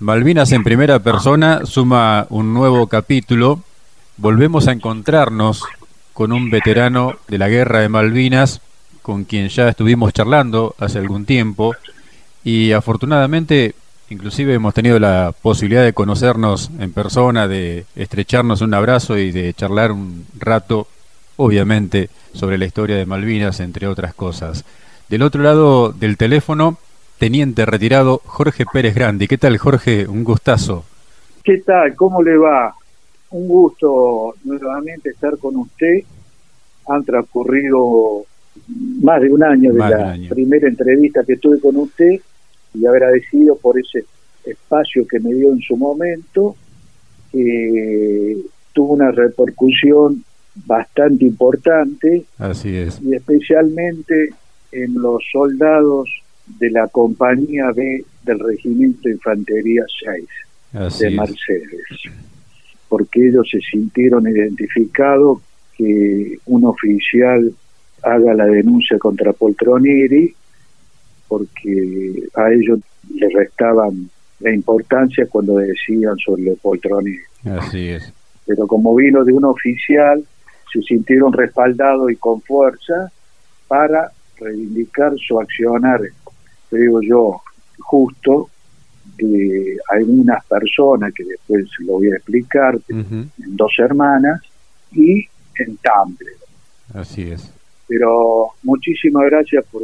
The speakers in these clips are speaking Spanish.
Malvinas en primera persona suma un nuevo capítulo. Volvemos a encontrarnos con un veterano de la guerra de Malvinas, con quien ya estuvimos charlando hace algún tiempo, y afortunadamente inclusive hemos tenido la posibilidad de conocernos en persona, de estrecharnos un abrazo y de charlar un rato, obviamente, sobre la historia de Malvinas, entre otras cosas. Del otro lado del teléfono teniente retirado Jorge Pérez Grandi. ¿Qué tal, Jorge? Un gustazo. ¿Qué tal? ¿Cómo le va? Un gusto nuevamente estar con usted. Han transcurrido más de un año de la primera entrevista que tuve con usted y agradecido por ese espacio que me dio en su momento, que tuvo una repercusión bastante importante. Así es. Y especialmente en los soldados de la compañía B del Regimiento de Infantería 6 de Mercedes, porque ellos se sintieron identificados que un oficial haga la denuncia contra Poltronieri, porque a ellos le restaban la importancia cuando decían sobre Poltronieri. Así es. Pero como vino de un oficial, se sintieron respaldados y con fuerza para reivindicar su accionar digo yo, justo de algunas personas, que después lo voy a explicar, en dos hermanas, y en Tumblr. Así es. Pero muchísimas gracias por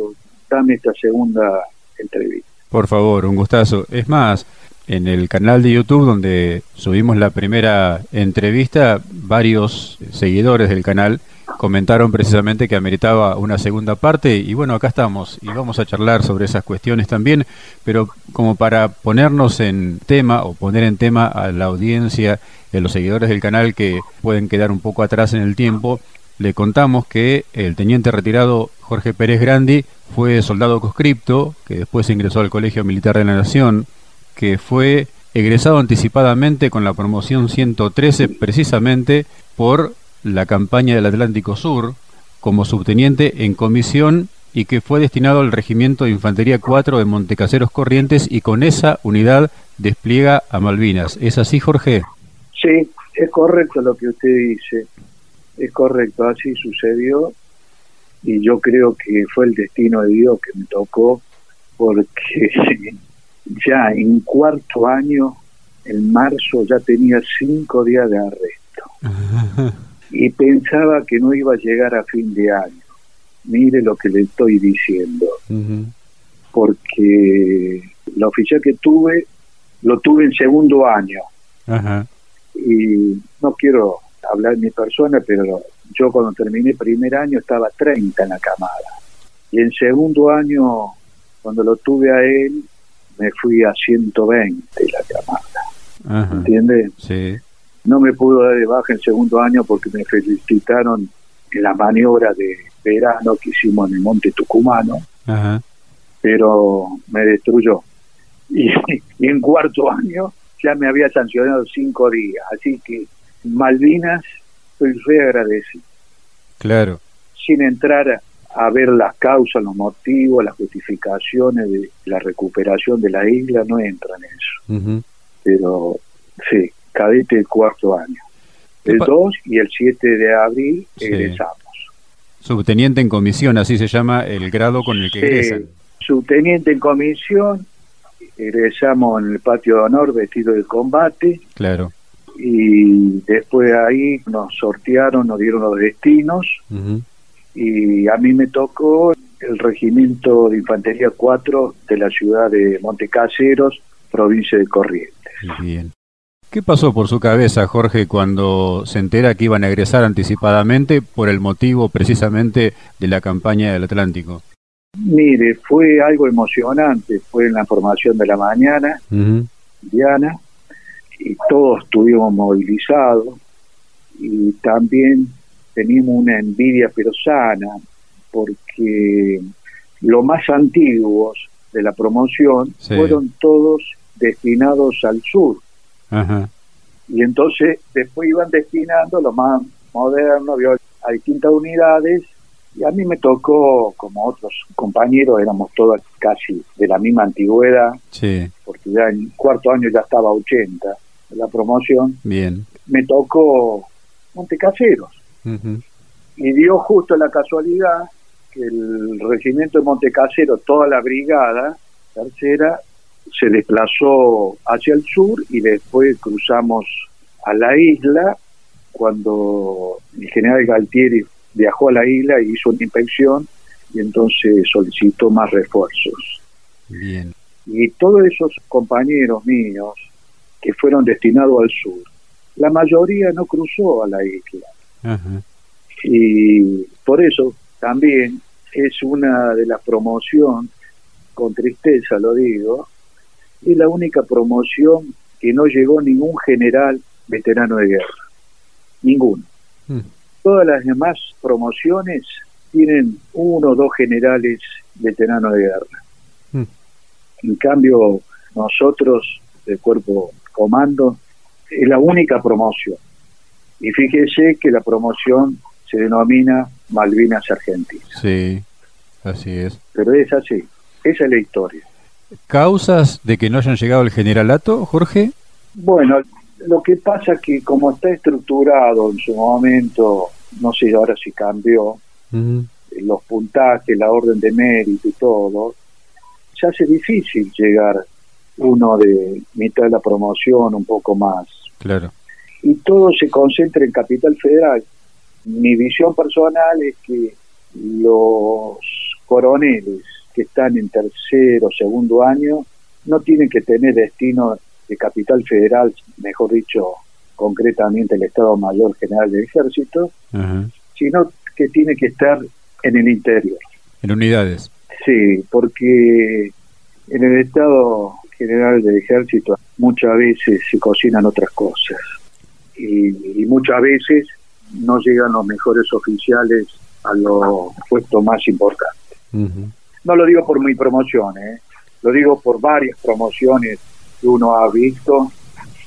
darme esta segunda entrevista. Por favor, un gustazo. Es más, en el canal de YouTube donde subimos la primera entrevista, varios seguidores del canal comentaron precisamente que ameritaba una segunda parte y bueno, acá estamos y vamos a charlar sobre esas cuestiones también, pero como para ponernos en tema o poner en tema a la audiencia de los seguidores del canal que pueden quedar un poco atrás en el tiempo, le contamos que el teniente retirado Jorge Pérez Grandi fue soldado conscripto, que después ingresó al Colegio Militar de la Nación, que fue egresado anticipadamente con la promoción 113 precisamente por la campaña del Atlántico Sur como subteniente en comisión y que fue destinado al Regimiento de Infantería 4 de Montecaseros Corrientes y con esa unidad despliega a Malvinas. ¿Es así, Jorge? Sí, es correcto lo que usted dice. Es correcto, así sucedió y yo creo que fue el destino de Dios que me tocó porque ya en cuarto año, en marzo, ya tenía cinco días de arresto y pensaba que no iba a llegar a fin de año. Mire lo que le estoy diciendo. Porque la oficial que tuve, lo tuve en segundo año. Y no quiero hablar de mi persona, pero yo cuando terminé primer año estaba 30 en la camada. Y en segundo año, cuando lo tuve a él, me fui a 120 la camada. ¿Entiendes? Sí. No me pudo dar de baja en segundo año porque me felicitaron en la maniobra de verano que hicimos en el Monte Tucumano, pero me destruyó. Y, en cuarto año ya me había sancionado cinco días, así que Malvinas estoy re agradecido. Claro. Sin entrar a, ver las causas, los motivos, las justificaciones de la recuperación de la isla, no entra en eso. Pero sí, cadete del cuarto año. El 2 y el 7 de abril egresamos. Subteniente en comisión, así se llama el grado con el que egresan. Subteniente en comisión, egresamos en el patio de honor vestido de combate. Claro. Y después ahí nos sortearon, nos dieron los destinos. Y a mí me tocó el regimiento de infantería 4 de la ciudad de Montecaseros, provincia de Corrientes. Bien. ¿Qué pasó por su cabeza, Jorge, cuando se entera que iban a egresar anticipadamente por el motivo precisamente de la campaña del Atlántico? Mire, fue algo emocionante, fue en la formación de la mañana, Diana, y todos estuvimos movilizados y también teníamos una envidia pero sana, porque los más antiguos de la promoción fueron todos destinados al sur, y entonces después iban destinando lo más moderno, a distintas unidades Y a mí me tocó, como otros compañeros, éramos todos casi de la misma antigüedad, sí. porque ya en cuarto año ya estaba 80 la promoción. Bien. Me tocó Montecaseros. Y dio justo la casualidad que el regimiento de Montecasero, toda la brigada tercera, se desplazó hacia el sur y después cruzamos a la isla cuando el general Galtieri viajó a la isla y hizo una inspección y entonces solicitó más refuerzos. Bien. Y todos esos compañeros míos que fueron destinados al sur, la mayoría no cruzó a la isla. Y por eso también es una de las promociones, con tristeza lo digo, es la única promoción que no llegó ningún general veterano de guerra. Ninguno. Mm. Todas las demás promociones tienen uno o dos generales veteranos de guerra. Mm. En cambio, nosotros, el cuerpo comando, es la única promoción. Y fíjese que la promoción se denomina Malvinas Argentinas. Sí, así es. Pero es así, esa es la historia. ¿Causas de que no hayan llegado al generalato, Jorge? Bueno, lo que pasa que como está estructurado en su momento, no sé ahora si cambió, los puntajes, la orden de mérito y todo, se hace difícil llegar uno de mitad de la promoción, un poco más. Claro. Y todo se concentra en Capital Federal. Mi visión personal es que los coroneles que están en tercero, segundo año, no tienen que tener destino de Capital Federal, mejor dicho, concretamente el Estado Mayor General del Ejército, sino que tiene que estar en el interior. En unidades. Sí, porque en el Estado General del Ejército muchas veces se cocinan otras cosas y, muchas veces no llegan los mejores oficiales a los puestos más importantes. No lo digo por mi promoción, ¿eh? lo digo por varias promociones que uno ha visto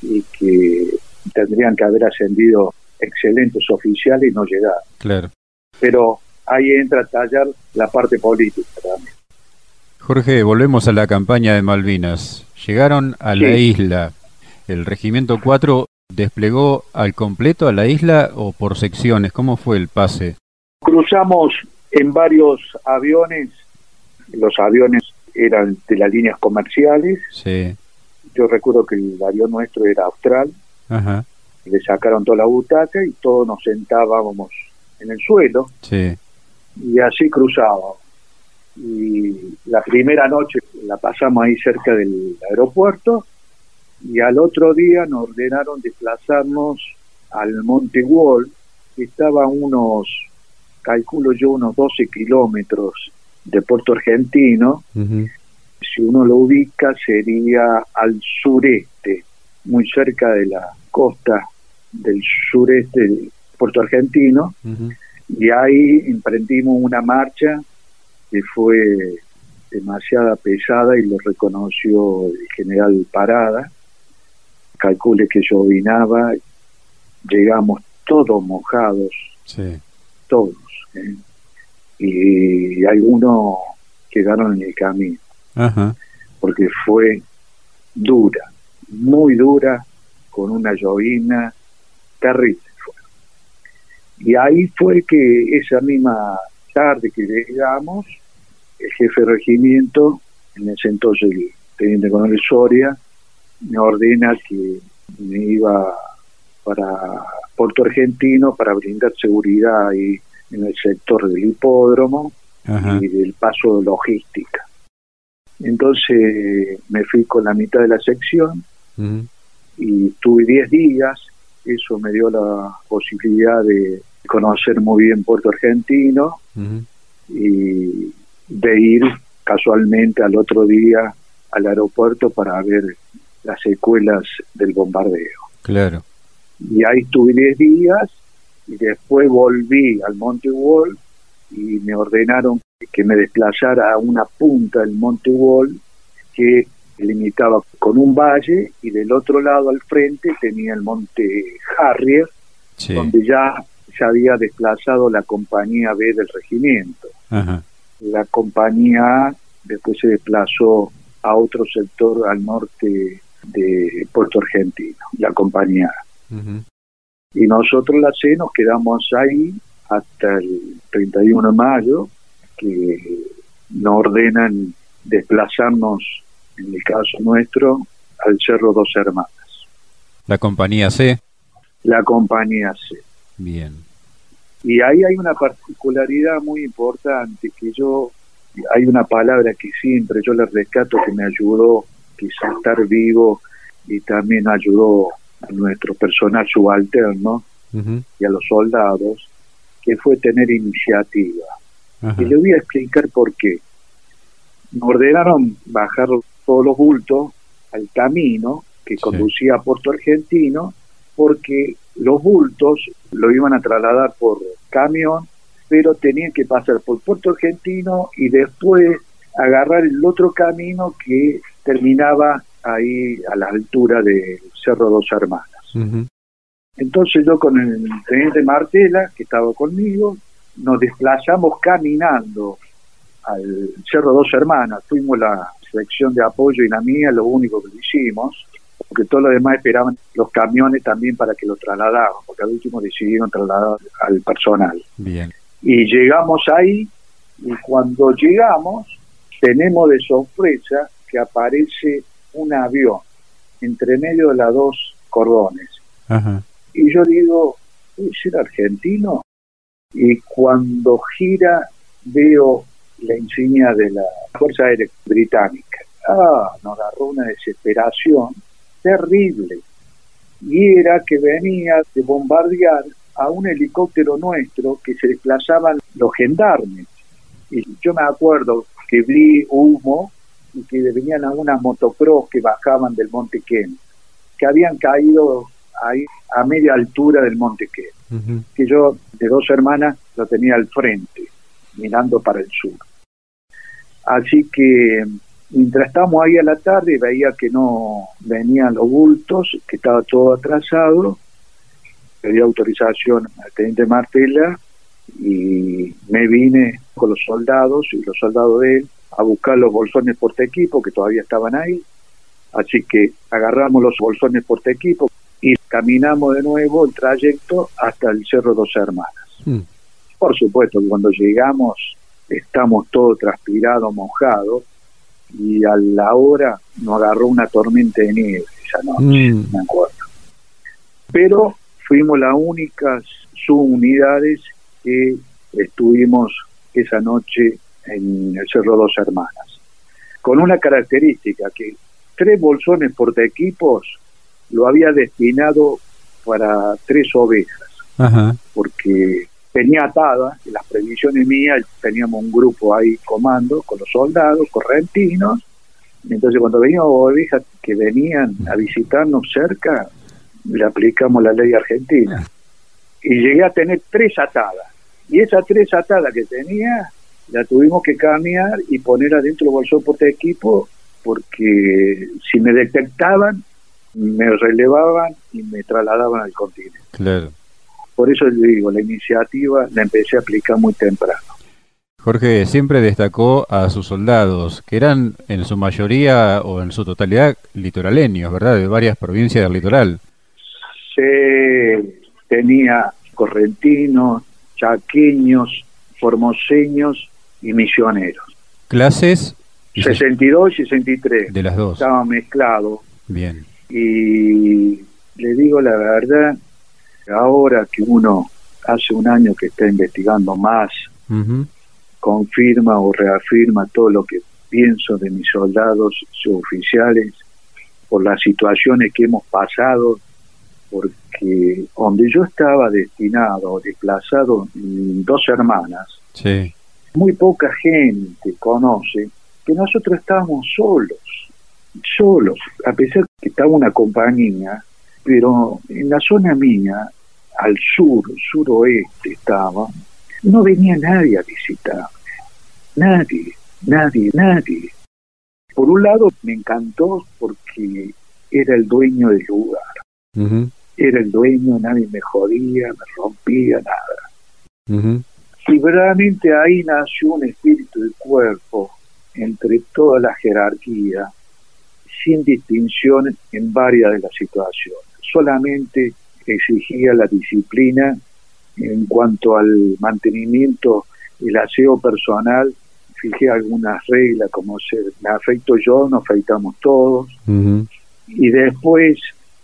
y que tendrían que haber ascendido excelentes oficiales y no llegar. Claro. Pero ahí entra a tallar la parte política también. Jorge, volvemos a la campaña de Malvinas. Llegaron a la isla. ¿El Regimiento 4 desplegó al completo a la isla o por secciones? ¿Cómo fue el pase? Cruzamos en varios aviones. Los aviones eran de las líneas comerciales. Sí. Yo recuerdo que el avión nuestro era austral. Ajá. Le sacaron toda la butaca y todos nos sentábamos en el suelo. Sí. Y así cruzábamos. Y la primera noche la pasamos ahí cerca del aeropuerto y al otro día nos ordenaron desplazarnos al Monte Wall, que estaba a unos, calculo yo, unos 12 kilómetros de Puerto Argentino. Si uno lo ubica, sería al sureste, muy cerca de la costa del sureste de Puerto Argentino. Y ahí emprendimos una marcha que fue demasiada pesada y lo reconoció el general Parada. Calcule que llovinaba, llegamos todos mojados, todos, ¿eh? Y algunos quedaron en el camino, porque fue dura, muy dura, con una llovina terrible. Y ahí fue que esa misma tarde que llegamos, el jefe de regimiento, en ese entonces el teniente coronel Soria, me ordena que me iba para Puerto Argentino para brindar seguridad ahí en el sector del hipódromo y del paso de logística. Entonces me fui con la mitad de la sección y tuve 10 días, eso me dio la posibilidad de conocer muy bien Puerto Argentino y de ir casualmente al otro día al aeropuerto para ver las secuelas del bombardeo. Claro. Y ahí estuve 10 días y después volví al Monte Wall y me ordenaron que me desplazara a una punta del Monte Wall que limitaba con un valle y del otro lado al frente tenía el Monte Harrier, donde ya se había desplazado la compañía B del regimiento. La compañía A después se desplazó a otro sector al norte de Puerto Argentino, la compañía A. Y nosotros la C nos quedamos ahí hasta el 31 de mayo, que nos ordenan desplazarnos, en el caso nuestro, al Cerro Dos Hermanas. ¿La compañía C? La compañía C. Bien. Y ahí hay una particularidad muy importante que yo, hay una palabra que siempre yo le rescato que me ayudó quizá a estar vivo y también ayudó a nuestro personal subalterno y a los soldados, que fue tener iniciativa. Y le voy a explicar por qué. Nos ordenaron bajar todos los bultos al camino que conducía a Puerto Argentino, porque los bultos lo iban a trasladar por camión, pero tenían que pasar por Puerto Argentino y después agarrar el otro camino que terminaba ahí a la altura del Cerro Dos Hermanas. Entonces yo con el teniente Martela, que estaba conmigo, nos desplazamos caminando al Cerro Dos Hermanas. Fuimos la sección de apoyo y la mía, lo único que lo hicimos, porque todos los demás esperaban los camiones también para que lo trasladaran, porque al último decidieron trasladar al personal. Bien. Y llegamos ahí, y cuando llegamos, tenemos de sorpresa que aparece un avión entre medio de las dos cordones. Y yo digo, ¿puede ser argentino? Y cuando gira veo la insignia de la Fuerza Aérea Británica. Ah, nos agarró una desesperación terrible. Y era que venía de bombardear a un helicóptero nuestro que se desplazaban los gendarmes. Y yo me acuerdo que vi humo y que venían a unas motocross que bajaban del Monte Ken, que habían caído ahí a media altura del Monte Ken, que yo de dos hermanas lo tenía al frente, mirando para el sur. Así que mientras estábamos ahí a la tarde veía que no venían los bultos, que estaba todo atrasado, pedí autorización al teniente Martela y me vine con los soldados y los soldados de él a buscar los bolsones porte equipo que todavía estaban ahí. Así que agarramos los bolsones porte equipo y caminamos de nuevo el trayecto hasta el Cerro Dos Hermanas. Mm. Por supuesto que cuando llegamos estamos todos transpirados, mojados, y a la hora nos agarró una tormenta de nieve esa noche, mm. me acuerdo. Pero fuimos las únicas subunidades que estuvimos esa noche en el Cerro Dos Hermanas, con una característica que tres bolsones por equipos lo había destinado para tres ovejas, porque tenía atada, en las previsiones mías teníamos un grupo ahí comando con los soldados correntinos, entonces cuando venían ovejas que venían a visitarnos cerca, le aplicamos la ley argentina. Y llegué a tener tres atadas. Y esas tres atadas que tenía, la tuvimos que cambiar y poner adentro el bolsón por equipo, porque si me detectaban, me relevaban y me trasladaban al continente. Claro. Por eso le digo, la iniciativa la empecé a aplicar muy temprano. Jorge siempre destacó a sus soldados, que eran en su mayoría o en su totalidad litoraleños, ¿verdad? De varias provincias del litoral. Se tenía correntinos, chaqueños, formoseños y misioneros. ¿Clases? 62 y 63. De las dos. Estaba mezclado. Bien. Y le digo la verdad, ahora que uno hace un año que está investigando más, confirma o reafirma todo lo que pienso de mis soldados suboficiales por las situaciones que hemos pasado, porque donde yo estaba destinado, desplazado, dos hermanas, muy poca gente conoce que nosotros estábamos solos, solos, a pesar que estaba una compañía, pero en la zona mía al sur, suroeste estaba, no venía nadie a visitarme. Nadie, nadie, nadie. Por un lado me encantó porque era el dueño del lugar. era el dueño, nadie me jodía, me rompía, nada. Y verdaderamente ahí nació un espíritu de cuerpo entre toda la jerarquía, sin distinción en varias de las situaciones. Solamente exigía la disciplina en cuanto al mantenimiento, el aseo personal, fijé algunas reglas como ser, me afecto yo, nos afeitamos todos, y después,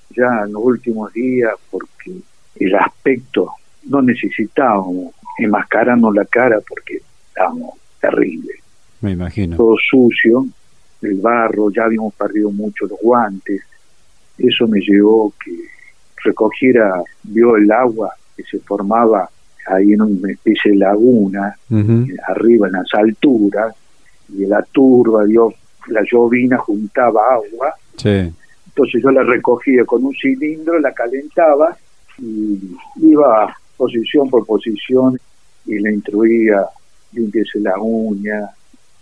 ya en los últimos días, porque el aspecto no necesitábamos enmascararnos la cara porque estábamos terribles. Me imagino. Todo sucio, el barro, ya habíamos perdido mucho los guantes. Eso me llevó que recogiera, vio el agua que se formaba ahí en una especie de laguna, arriba en las alturas, y la turba, dio, la llovina juntaba agua. Entonces yo la recogía con un cilindro, la calentaba y iba posición por posición y le instruía, limpiese la uña,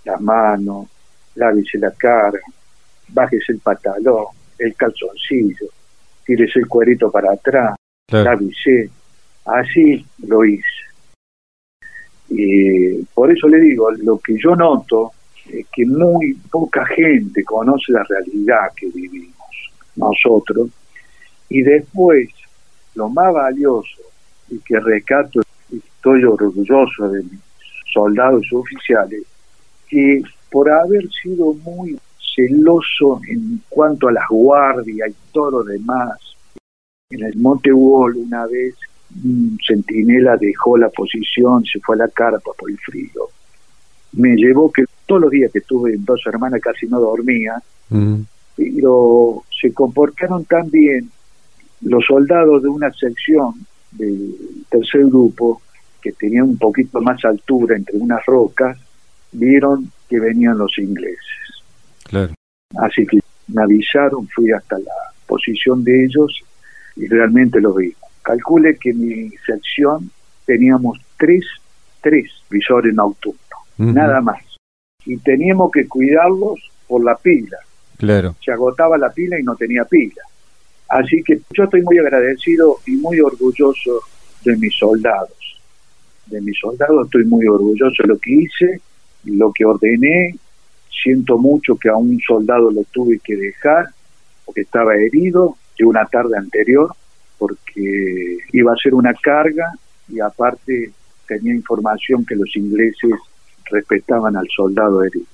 las manos, lávese la cara, bájese el pantalón, el calzoncillo, tírese el cuerito para atrás, lávese. Así lo hice. Y por eso le digo, lo que yo noto es que muy poca gente conoce la realidad que vivimos nosotros. Y después, lo más valioso y que rescato, estoy orgulloso de mis soldados y oficiales, que por haber sido muy celoso en cuanto a las guardias y todo lo demás, en el Monte Wall una vez un centinela dejó la posición, se fue a la carpa por el frío. Me llevó que todos los días que estuve en dos hermanas casi no dormía, pero se comportaron tan bien los soldados de una sección del tercer grupo que tenía un poquito más altura entre unas rocas, vieron que venían los ingleses. Así que me avisaron, fui hasta la posición de ellos y realmente lo vi. Calcule que en mi sección teníamos tres, tres visores nocturnos, nada más. Y teníamos que cuidarlos por la pila. Claro. Se agotaba la pila y no tenía pila. Así que yo estoy muy agradecido y muy orgulloso de mis soldados. De mis soldados estoy muy orgulloso de lo que hice, lo que ordené. Siento mucho que a un soldado lo tuve que dejar porque estaba herido de una tarde anterior porque iba a ser una carga y aparte tenía información que los ingleses respetaban al soldado herido.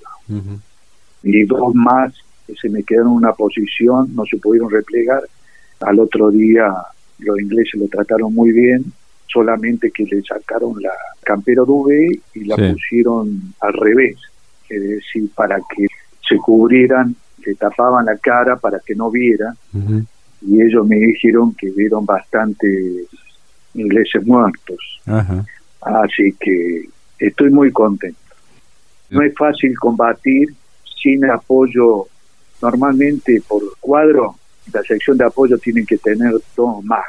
Y dos más que se me quedaron en una posición, no se pudieron replegar. Al otro día los ingleses lo trataron muy bien, solamente que le sacaron la campera V y la pusieron al revés, es decir, para que se cubrieran, le tapaban la cara para que no viera y ellos me dijeron que vieron bastantes ingleses muertos. Así que estoy muy contento. No es fácil combatir sin apoyo. Normalmente por cuadro, la sección de apoyo tienen que tener dos más.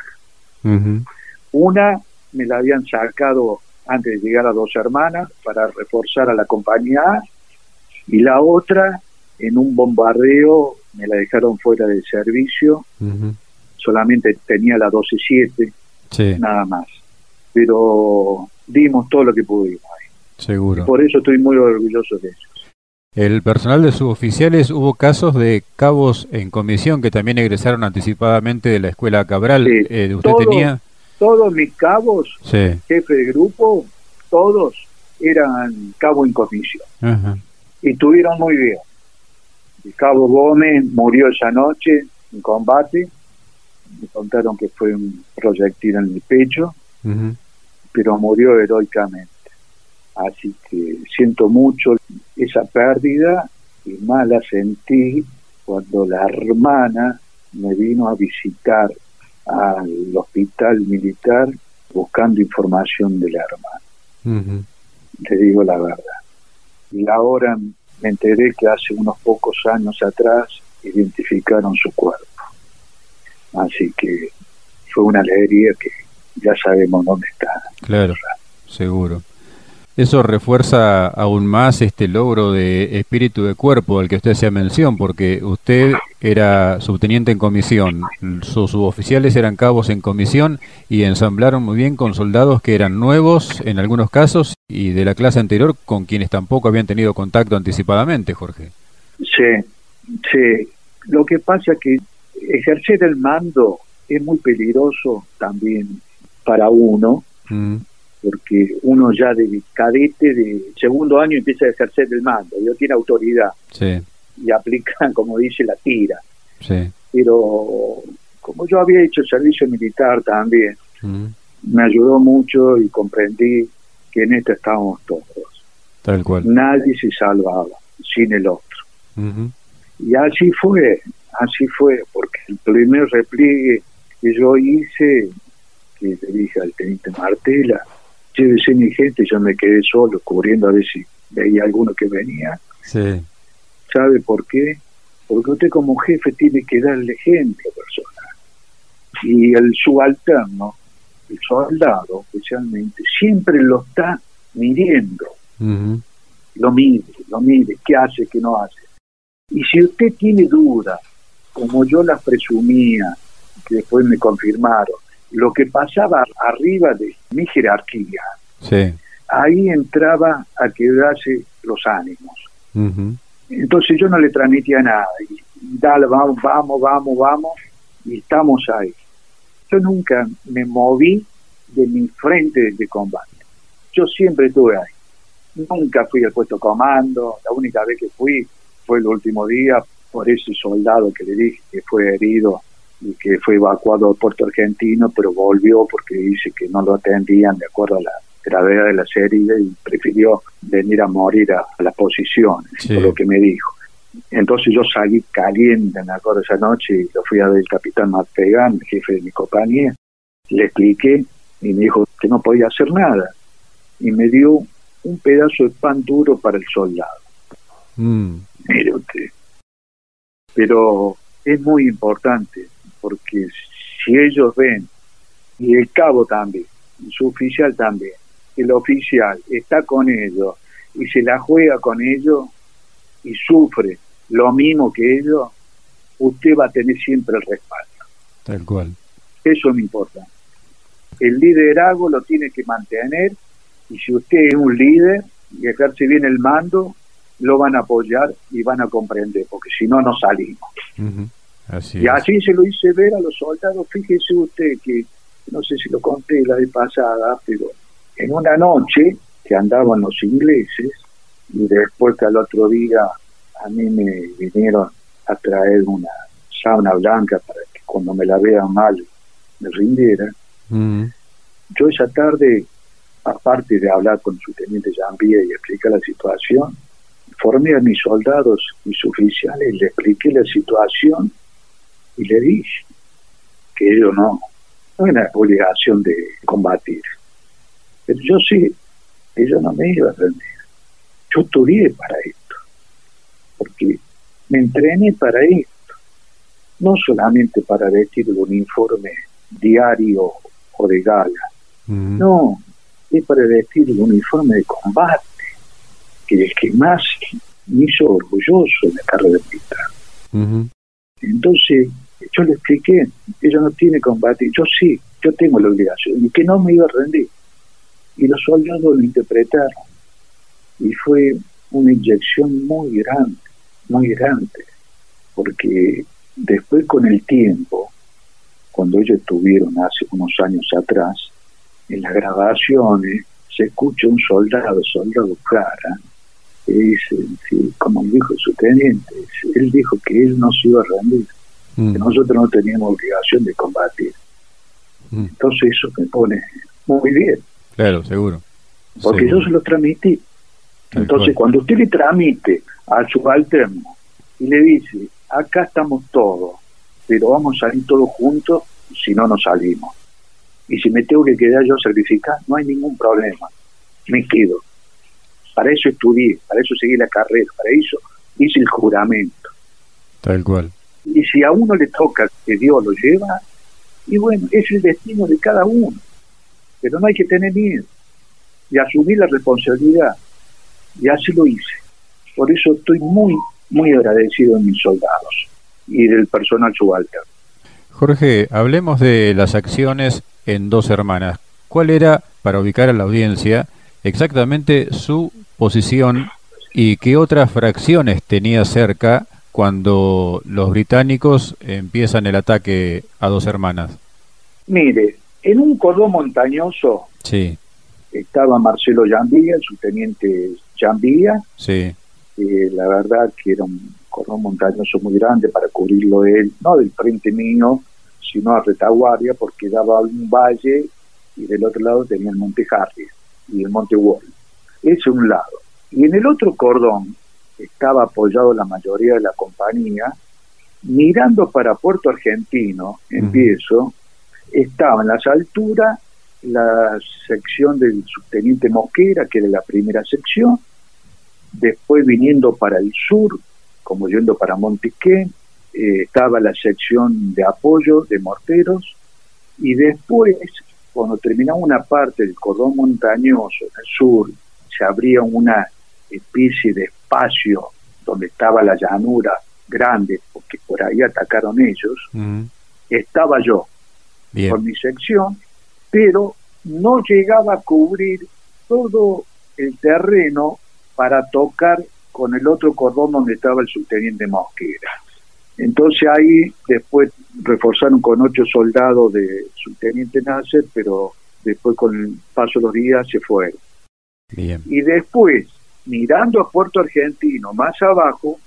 Una me la habían sacado antes de llegar a dos hermanas para reforzar a la compañía y la otra en un bombardeo me la dejaron fuera de servicio, solamente tenía la 12-7, nada más. Pero dimos todo lo que pudimos ahí. Seguro. por eso estoy muy orgulloso de eso. El personal de suboficiales, hubo casos de cabos en comisión que también egresaron anticipadamente de la escuela Cabral. Eh, ¿Usted tenía? Todos mis cabos, jefe de grupo, todos eran cabos en comisión. Y estuvieron muy bien. El cabo Gómez murió esa noche en combate. Me contaron que fue un proyectil en el pecho, pero murió heroicamente. Así que siento mucho esa pérdida y más la sentí cuando la hermana me vino a visitar al hospital militar buscando información de la hermana. Te digo la verdad. Y ahora me enteré que hace unos pocos años atrás identificaron su cuerpo. Así que fue una alegría que ya sabemos dónde está. Claro, seguro. Eso refuerza aún más este logro de espíritu de cuerpo al que usted hacía mención, porque usted era subteniente en comisión, sus suboficiales eran cabos en comisión y ensamblaron muy bien con soldados que eran nuevos en algunos casos y de la clase anterior con quienes tampoco habían tenido contacto anticipadamente, Jorge. Sí, sí. Lo que pasa es que ejercer el mando es muy peligroso también para uno. Mm porque uno ya de cadete de segundo año empieza a ejercer el mando, ya tiene autoridad y aplican, como dice, la tira. Pero como yo había hecho servicio militar también, mm. me ayudó mucho y comprendí que en esto estábamos todos. Tal cual. Nadie se salvaba sin el otro. Y así fue, así fue, porque el primer repliegue que yo hice, que le dije al teniente Martela, llévese mi gente, yo me quedé solo cubriendo a ver si veía alguno que venía. Sí. ¿Sabe por qué? Porque usted como jefe tiene que darle ejemplo personal. Y el subalterno, el soldado especialmente, siempre lo está midiendo. Lo mide, lo mide, qué hace, qué no hace. Y si usted tiene dudas, como yo las presumía, que después me confirmaron, lo que pasaba arriba de mi jerarquía, ahí entraba a quedarse los ánimos. Entonces yo no le transmitía nada. Y, dale, vamos, vamos, vamos, vamos, y estamos ahí. Yo nunca me moví de mi frente de combate. Yo siempre estuve ahí. Nunca fui al puesto comando. La única vez que fui fue el último día por ese soldado que le dije que fue herido y que fue evacuado al puerto argentino, pero volvió porque dice que no lo atendían de acuerdo a la gravedad de la serie y prefirió venir a morir a, las posiciones, por lo que me dijo. Entonces yo salí caliente, me acuerdo esa noche, y lo fui a ver el capitán Martegán, el jefe de mi compañía, le expliqué y me dijo que no podía hacer nada. Y me dio un pedazo de pan duro para el soldado. Mm. Mire usted. Pero es muy importante porque si ellos ven, y el cabo también, y su oficial también, el oficial está con ellos y se la juega con ellos y sufre lo mismo que ellos, usted va a tener siempre el respaldo. Tal cual. Eso me importa. El liderazgo lo tiene que mantener y si usted es un líder y ejerce bien el mando, lo van a apoyar y van a comprender, porque si no, no salimos y así se lo hice ver a los soldados. Fíjese usted que, no sé si lo conté la vez pasada, pero en una noche que andaban los ingleses y después que al otro día a mí me vinieron a traer una sauna blanca para que cuando me la vean mal me rindiera. Mm. Yo esa tarde, aparte de hablar con su teniente Jambía y explicar la situación, formé a mis soldados, mis oficiales, le expliqué la situación y le dije que ellos no, no era obligación de combatir. Pero yo sí, ellos no me iban a rendir. Yo estudié para esto, porque me entrené para esto, no solamente para vestir el uniforme diario o de gala, no, es para vestir el uniforme de combate, que es que más me hizo orgulloso en la carrera militar. Entonces, yo le expliqué, ella no tiene combate, yo sí, yo tengo la obligación, y que no me iba a rendir. Y los soldados lo interpretaron. Y fue una inyección muy grande, muy grande, porque después con el tiempo, cuando ellos estuvieron hace unos años atrás, en las grabaciones se escucha un soldado, soldado cara, que dice, como dijo su teniente, él dijo que él no se iba a rendir Mm. que nosotros no teníamos obligación de combatir. Mm. Entonces eso me pone muy bien. Claro, seguro. Porque yo se lo transmití. Entonces cuando usted le transmite al subalterno y le dice, acá estamos todos, pero vamos a salir todos juntos, si no, nos salimos. Y si me tengo que quedar yo a sacrificar, no hay ningún problema. Me quedo. Para eso estudié, para eso seguí la carrera, para eso hice el juramento. Tal cual. Y si a uno le toca que Dios lo lleva, y bueno, es el destino de cada uno. Pero no hay que tener miedo. y asumí la responsabilidad. Y así lo hice. Por eso estoy muy, muy agradecido de mis soldados y del personal subalterno. Jorge, hablemos de las acciones en Dos Hermanas. ¿Cuál era, para ubicar a la audiencia, exactamente su posición y qué otras fracciones tenía cerca cuando los británicos empiezan el ataque a Dos Hermanas? Mire, en un cordón montañoso sí. estaba Marcelo Jambilla, el subteniente Jambilla, sí. la verdad que era un cordón montañoso muy grande para cubrirlo él, no del frente mío, sino a retaguardia, porque daba un valle y del otro lado tenía el Monte Harry y el Monte Wall. Ese es un lado. Y en el otro cordón estaba apoyado la mayoría de la compañía, mirando para Puerto Argentino, empiezo, estaba en las alturas la sección del subteniente Mosquera, que era la primera sección, después viniendo para el sur, como yendo para Montequén, eh, estaba la sección de apoyo de morteros, y después, cuando terminaba una parte del cordón montañoso en el sur, se abría una especie de espacio donde estaba la llanura grande, porque por ahí atacaron ellos, estaba yo con mi sección, pero no llegaba a cubrir todo el terreno para tocar con el otro cordón donde estaba el subteniente Mosquera. Entonces ahí después reforzaron con ocho soldados de subteniente Nasser, pero después con el paso de los días se fueron. Y después, mirando a Puerto Argentino más abajo,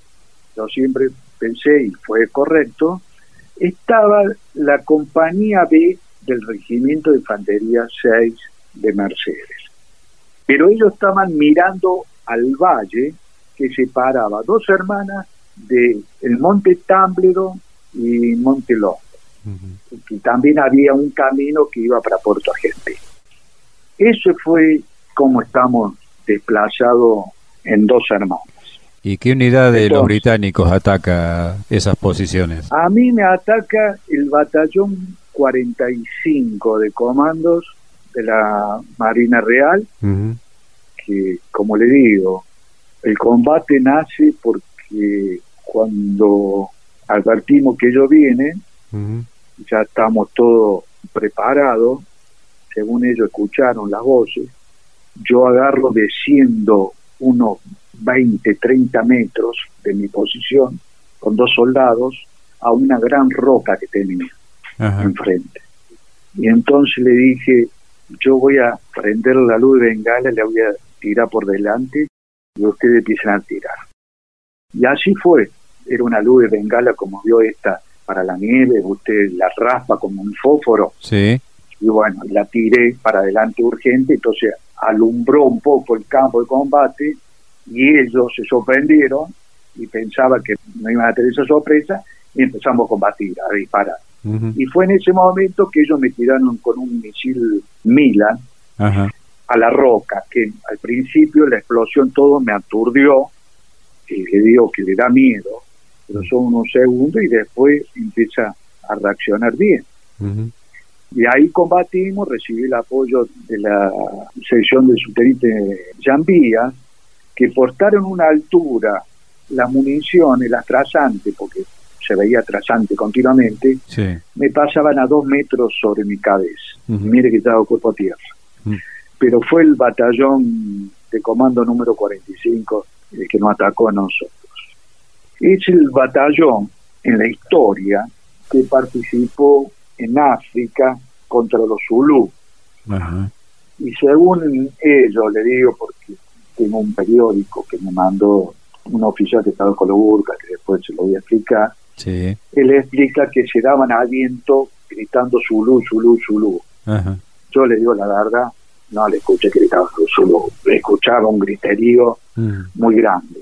yo siempre pensé y fue correcto, estaba la compañía B del Regimiento de Infantería 6 de Mercedes. Pero ellos estaban mirando al valle que separaba dos hermanas de el Monte Támbledo y Monte Longo. Y también había un camino que iba para Puerto Argentino. Eso fue como estamos desplazados en dos hermanos. ¿Y qué unidad de los británicos ataca esas posiciones? A mí me ataca el batallón 45 de comandos de la Marina Real, que como le digo, el combate nace porque cuando advertimos que ellos vienen, ya estamos todos preparados, según ellos escucharon las voces, yo agarro desciendo unos 20, 30 metros de mi posición con dos soldados a una gran roca que tenía enfrente. Y entonces le dije, yo voy a prender la luz de bengala, le voy a tirar por delante y ustedes empiezan a tirar. Y así fue, era una luz de bengala como vio esta para la nieve, usted la raspa como un fósforo. Sí. Y bueno, la tiré para adelante urgente, entonces alumbró un poco el campo de combate y ellos se sorprendieron y pensaban que no iban a tener esa sorpresa y empezamos a combatir, a disparar. Y fue en ese momento que ellos me tiraron con un misil Milan a la roca, que al principio la explosión todo me aturdió, y le digo que le da miedo, pero son unos segundos y después empieza a reaccionar bien. Y ahí combatimos, recibí el apoyo de la sección del subteniente Jambía, que portaron una altura las municiones, las trasantes, porque se veía trasante continuamente, me pasaban a dos metros sobre mi cabeza. Mire que estaba cuerpo a tierra. Pero fue el batallón de comando número 45 el que nos atacó a nosotros. Es el batallón en la historia que participó en África contra los Zulú. Y según ellos, le digo porque tengo un periódico que me mandó un oficial de Estado Coloburca, que después se lo voy a explicar, sí. él explica que se daban aliento gritando Zulú, Zulú, Zulú. Yo le digo la verdad, no le escuché gritar Zulú, le escuchaba un griterío mm. muy grande.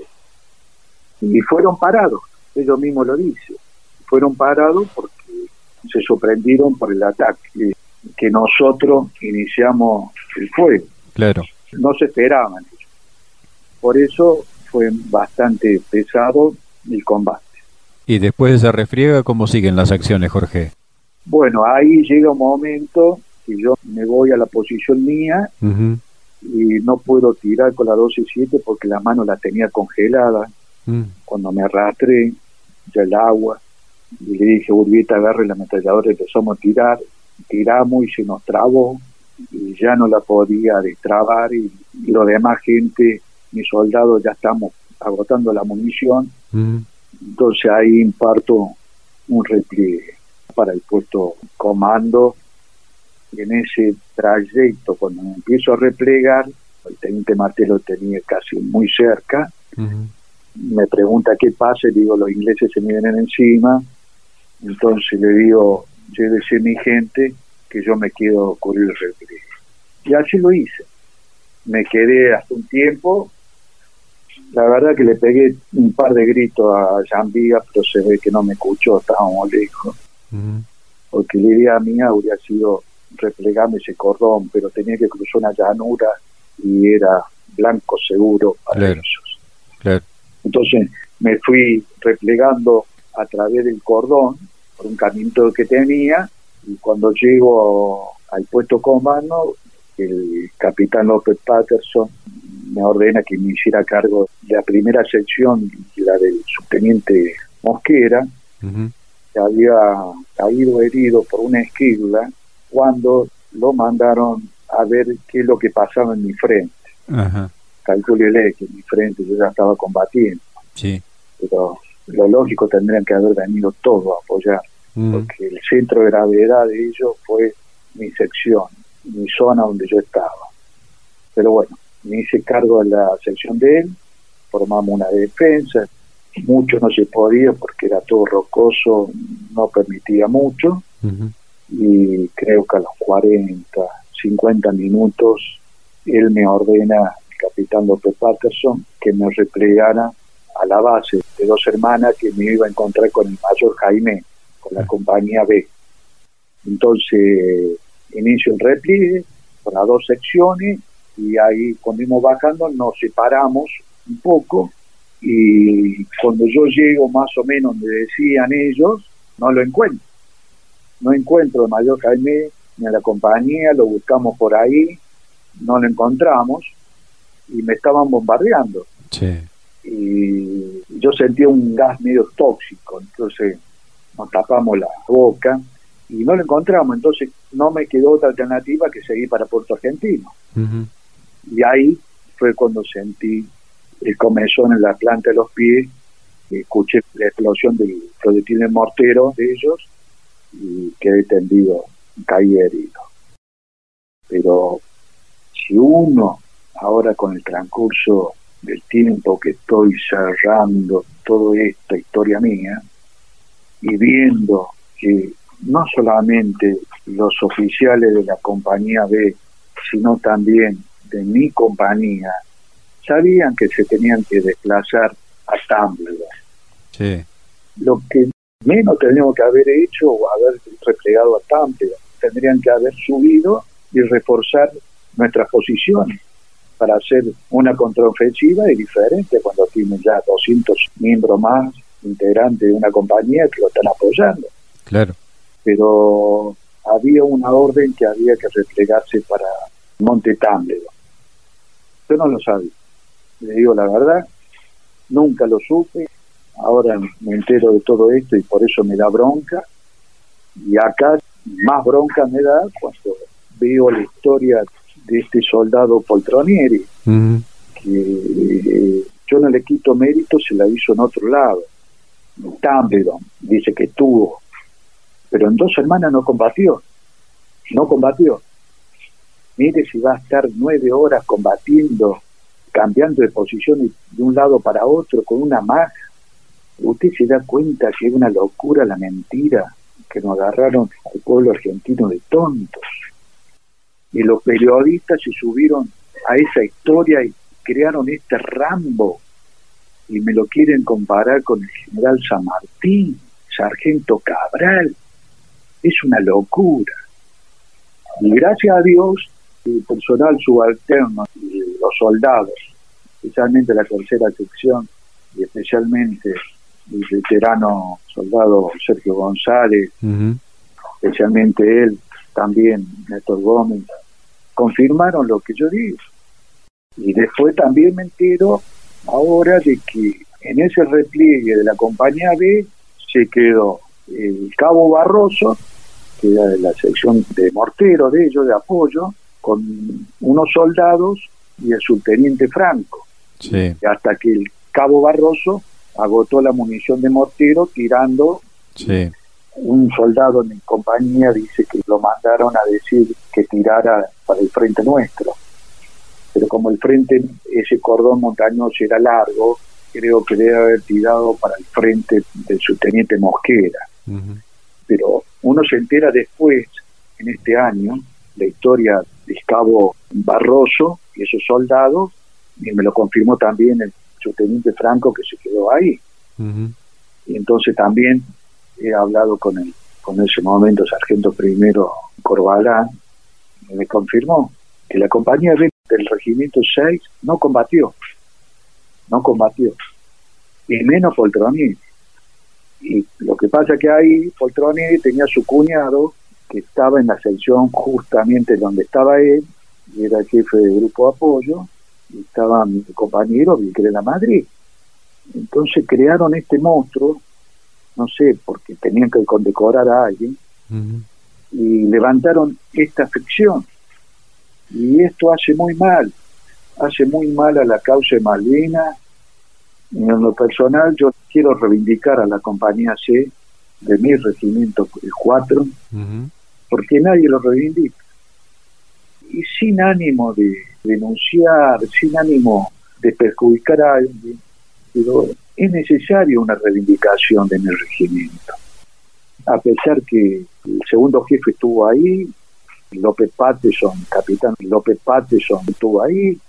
Y fueron parados, ellos mismos lo dicen, fueron parados porque se sorprendieron por el ataque que nosotros iniciamos el fuego. Claro. No se esperaban. Por eso fue bastante pesado el combate. ¿Y después de esa refriega, cómo siguen las acciones, Jorge? Bueno, ahí llega un momento que yo me voy a la posición mía y no puedo tirar con la 12-7 porque la mano la tenía congelada. Mm. Cuando me arrastré, ya el agua, y le dije, Urbieta, agarre la ametralladora, empezamos a tirar, tiramos y se nos trabó, y ya no la podía destrabar, y, lo demás gente, mis soldados ya estamos agotando la munición, entonces ahí imparto un repliegue para el puesto comando, y en ese trayecto, cuando me empiezo a replegar, el teniente Martelo tenía casi muy cerca, me pregunta qué pasa, y digo, los ingleses se me vienen encima, entonces le digo, llévese mi gente, que yo me quiero cubrir el repliegue. Y así lo hice. Me quedé hasta un tiempo, la verdad que le pegué un par de gritos a Jambía, pero se ve que no me escuchó, estábamos lejos. Porque la idea mía habría sido replegarme ese cordón, pero tenía que cruzar una llanura y era blanco seguro para ellos. Entonces me fui replegando a través del cordón por un camino que tenía y cuando llego al puesto comando el capitán López Patterson me ordena que me hiciera cargo de la primera sección, la del subteniente Mosquera, que había caído herido por una esquila cuando lo mandaron a ver qué es lo que pasaba en mi frente. Ajá. Calculé que en mi frente yo ya estaba combatiendo. Sí. Pero lo lógico tendrían que haber venido todos a apoyar, mm. porque el centro de gravedad de ellos fue mi sección, mi zona donde yo estaba. Pero bueno, me hice cargo de la sección de él, formamos una defensa, mucho no se podía porque era todo rocoso, no permitía mucho, y creo que a los 40, 50 minutos, él me ordena, el capitán López Patterson, que me replegara a la base de dos hermanas que me iba a encontrar con el mayor Jaime, con la compañía B. Entonces, inicio el repliegue con las dos secciones y ahí cuando íbamos bajando nos separamos un poco y cuando yo llego más o menos donde decían ellos, no lo encuentro. No encuentro el mayor Jaime ni a la compañía, lo buscamos por ahí, no lo encontramos y me estaban bombardeando. Sí y yo sentía un gas medio tóxico, entonces nos tapamos la boca y no lo encontramos, entonces no me quedó otra alternativa que seguir para Puerto Argentino. Y ahí fue cuando sentí el comezón en la planta de los pies, escuché la explosión del proyectil de mortero de ellos y quedé tendido, caí herido. Pero si uno ahora con el transcurso del tiempo que estoy cerrando toda esta historia mía y viendo que no solamente los oficiales de la compañía B, sino también de mi compañía, sabían que se tenían que desplazar a Tumbledore. Lo que menos teníamos que haber hecho o haber replegado a Tumbledore, tendrían que haber subido y reforzar nuestras posiciones para hacer una contraofensiva y diferente cuando tienen ya 200 miembros más integrantes de una compañía que lo están apoyando. Claro. Pero había una orden que había que replegarse para Monte Támbledo. Yo no lo sabía. Le digo la verdad, nunca lo supe. Ahora me entero de todo esto y por eso me da bronca. Y acá más bronca me da cuando veo la historia de este soldado Poltronieri, que eh, yo no le quito mérito, se la hizo en otro lado. Tumbledon dice que tuvo, pero en dos semanas no combatió, no combatió. Mire si va a estar nueve horas combatiendo, cambiando de posición de un lado para otro con una maja. Usted se da cuenta que es una locura la mentira que nos agarraron al pueblo argentino de tontos y los periodistas se subieron a esa historia y crearon este Rambo y me lo quieren comparar con el general San Martín, sargento Cabral. Es una locura. Y gracias a Dios, el personal subalterno, los soldados, especialmente la tercera sección y especialmente el veterano soldado Sergio González, especialmente él, también Néstor Gómez, confirmaron lo que yo dije. Y después también me entero ahora de que en ese repliegue de la compañía B se quedó el cabo Barroso, que era de la sección de mortero de ellos, de apoyo, con unos soldados y el subteniente Franco. Hasta que el cabo Barroso agotó la munición de mortero tirando. Un soldado en mi compañía dice que lo mandaron a decir que tirara para el frente nuestro. Pero como el frente, ese cordón montañoso era largo, creo que debe haber tirado para el frente del subteniente Mosquera. Pero uno se entera después, en este año, la historia de Cabo Barroso y esos soldados, y me lo confirmó también el subteniente Franco que se quedó ahí. Y entonces también he hablado con el con ese momento sargento primero Corbalán, y me confirmó que la compañía del regimiento 6 no combatió, no combatió, y menos Poltroni. Y lo que pasa que ahí Poltroni tenía su cuñado que estaba en la sección justamente donde estaba él, y era jefe de grupo de apoyo, y estaba mi compañero, que era Madrid. Entonces crearon este monstruo, no sé, porque tenían que condecorar a alguien, y levantaron esta ficción. Y esto hace muy mal, hace muy mal a la causa de Malvinas. En lo personal, yo quiero reivindicar a la compañía C de mi regimiento 4, porque nadie lo reivindica. Y sin ánimo de denunciar, sin ánimo de perjudicar a alguien, pero es necesaria una reivindicación de mi regimiento. A pesar que el segundo jefe estuvo ahí, López Patterson, capitán López Patterson estuvo ahí,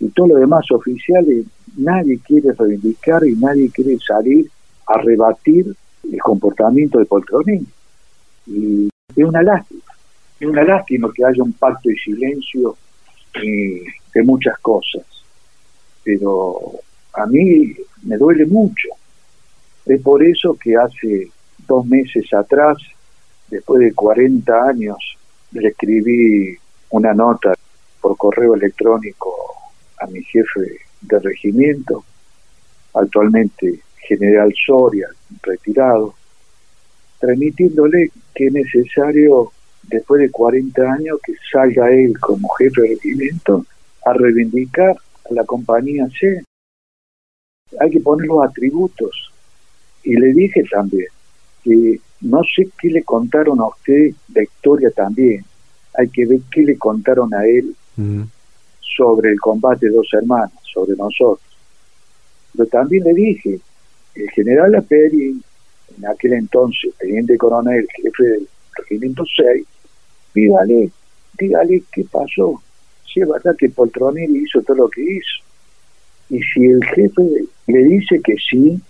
y todos los demás oficiales, nadie quiere reivindicar y nadie quiere salir a rebatir el comportamiento de Poltronín. Y es una lástima, es una lástima que haya un pacto de silencio eh, de muchas cosas, pero a mí me duele mucho. Es por eso que hace dos meses atrás, después de 40 años, le escribí una nota por correo electrónico a mi jefe de regimiento, actualmente general Soria, retirado, transmitiéndole que es necesario, después de 40 años, que salga él como jefe de regimiento a reivindicar a la compañía C. Hay que poner los atributos. Y le dije también que no sé qué le contaron a usted de historia también. Hay que ver qué le contaron a él mm. sobre el combate de dos hermanos, sobre nosotros. Pero también le dije, el general Aperi en aquel entonces, teniente coronel, jefe del regimiento 6, dígale, dígale qué pasó. Si es verdad que Poltronelli hizo todo lo que hizo. Y si el jefe le dice que sí,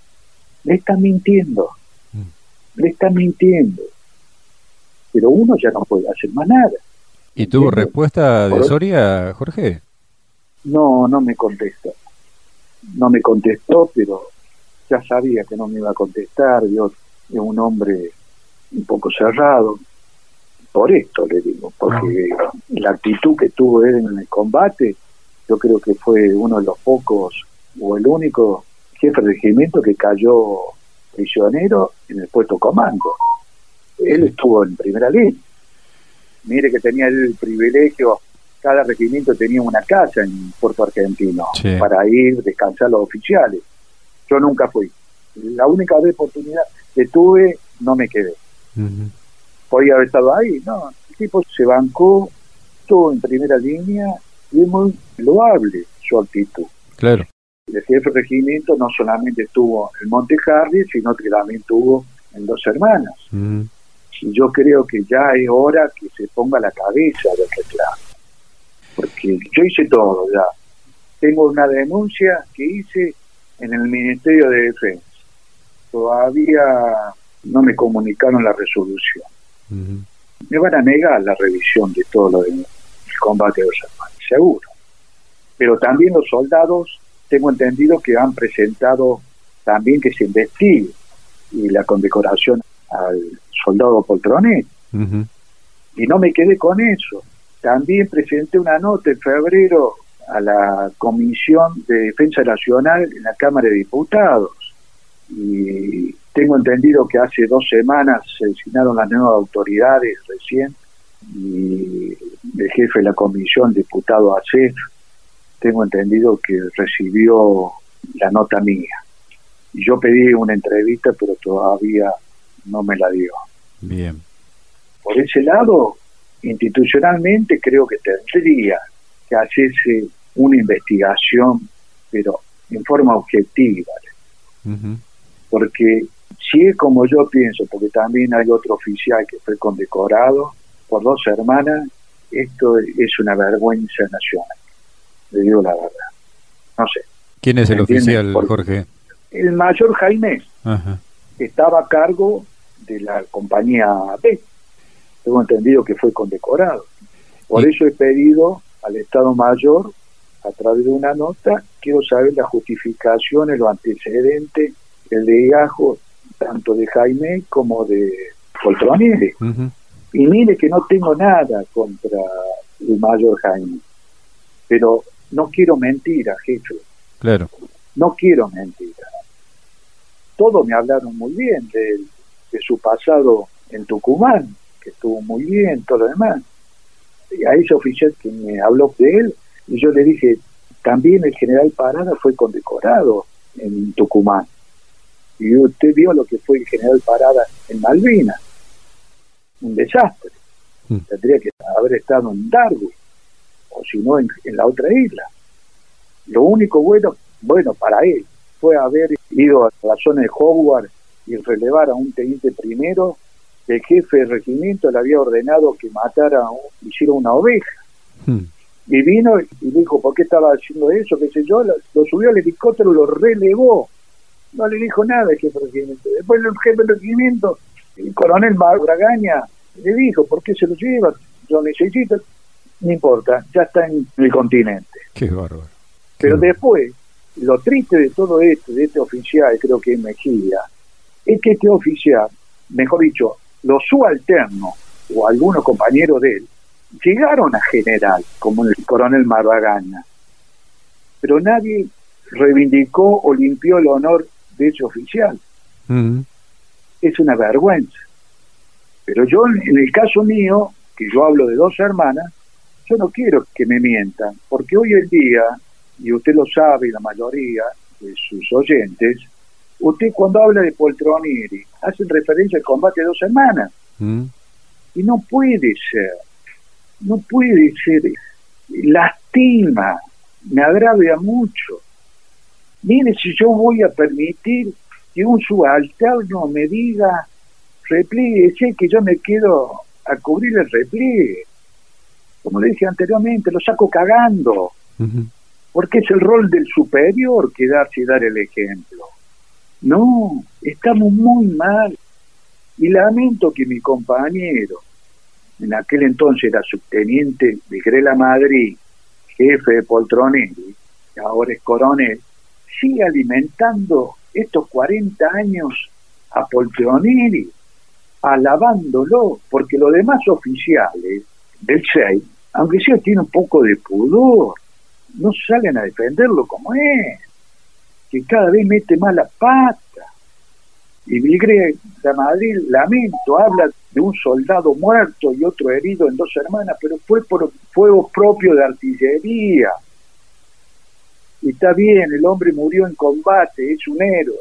le está mintiendo. Mm. Le está mintiendo. Pero uno ya no puede hacer más nada. ¿Y tuvo respuesta de Soria, Jorge? No, no me contestó. No me contestó, pero ya sabía que no me iba a contestar, yo es un hombre un poco cerrado, por esto le digo, porque ah. la actitud que tuvo él en el combate, yo creo que fue uno de los pocos o el único jefe de regimiento que cayó prisionero en el puesto comando. Él estuvo en primera línea. Mire que tenía el privilegio, cada regimiento tenía una casa en Puerto Argentino para ir descansar los oficiales yo nunca fui. La única vez oportunidad que tuve, no me quedé. Podía haber estado ahí, no. El tipo se bancó, todo en primera línea y es muy loable su actitud. Claro. El jefe de regimiento no solamente estuvo en Monte Hardy, sino que también estuvo en Dos Hermanas. Y yo creo que ya es hora que se ponga la cabeza del reclamo. Porque yo hice todo ya. Tengo una denuncia que hice en el Ministerio de Defensa. Todavía no me comunicaron la resolución. Me van a negar la revisión de todo lo del combate de los hermanos, seguro. Pero también los soldados, tengo entendido que han presentado también que se investigue y la condecoración al soldado Poltronet. Y no me quedé con eso. También presenté una nota en febrero a la Comisión de Defensa Nacional en la Cámara de Diputados. Y tengo entendido que hace dos semanas se designaron las nuevas autoridades recién y el jefe de la comisión, diputado ACEF, tengo entendido que recibió la nota mía. Y yo pedí una entrevista, pero todavía no me la dio. Bien. Por ese lado, institucionalmente creo que tendría que hacerse una investigación, pero en forma objetiva. Porque si es como yo pienso, porque también hay otro oficial que fue condecorado por dos hermanas, esto es una vergüenza nacional. Le digo la verdad. No sé. ¿Quién es el oficial, Jorge? El mayor Jaime estaba a cargo de la compañía B. Tengo entendido que fue condecorado. Por eso he pedido al Estado Mayor, a través de una nota, quiero saber las justificaciones, los antecedentes, el legajo tanto de Jaime como de Poltronieri. Y mire que no tengo nada contra el mayor Jaime, pero no quiero mentiras, jefe. Claro. No quiero mentiras. Todos me hablaron muy bien de, de su pasado en Tucumán, que estuvo muy bien, todo lo demás. Y a ese oficial que me habló de él, y yo le dije, también el general Parada fue condecorado en Tucumán. Y usted vio lo que fue el general Parada en Malvinas. Un desastre. Mm. Tendría que haber estado en Darwin, o si no en, la otra isla. Lo único bueno, bueno para él, fue haber ido a la zona de Howard y relevar a un teniente primero el jefe del regimiento le había ordenado que matara, hiciera una oveja. Mm. Y vino y dijo, ¿por qué estaba haciendo eso? ¿Qué sé yo? Lo, subió al helicóptero, lo relevó no le dijo nada el jefe de regimiento. Después el jefe de regimiento, el coronel Bragaña, le dijo, ¿por qué se lo lleva? Necesito, no importa, ya está en el continente. Qué bárbaro. Pero después, lo triste de todo esto, de este oficial, creo que es Mejía, es que este oficial, mejor dicho, los subalternos o algunos compañeros de él, llegaron a general, como el coronel Marragaña, pero nadie reivindicó o limpió el honor de hecho oficial. Es una vergüenza. Pero yo, en el caso mío, que yo hablo de dos hermanas, yo no quiero que me mientan, porque hoy en día, y usted lo sabe, la mayoría de sus oyentes, usted cuando habla de Poltronieri, hace referencia al combate de dos hermanas. Mm. Y no puede ser, no puede ser. Lastima, me agravia mucho. Mire, si yo voy a permitir que un subalterno me diga, repliegue, sé que yo me quedo a cubrir el repliegue. Como le dije anteriormente, lo saco cagando. Porque es el rol del superior quedarse y dar el ejemplo. No, estamos muy mal. Y lamento que mi compañero, en aquel entonces era subteniente de Grela Madrid, jefe de Poltronelli, ahora es coronel, sigue alimentando estos 40 años a Poltronelli, alabándolo, porque los demás oficiales del 6, aunque sea tiene un poco de pudor, no salen a defenderlo como es, que cada vez mete más la pata. Y Vigre de Madrid, lamento, habla de un soldado muerto y otro herido en dos hermanas, pero fue por fuego propio de artillería está bien, el hombre murió en combate, es un héroe,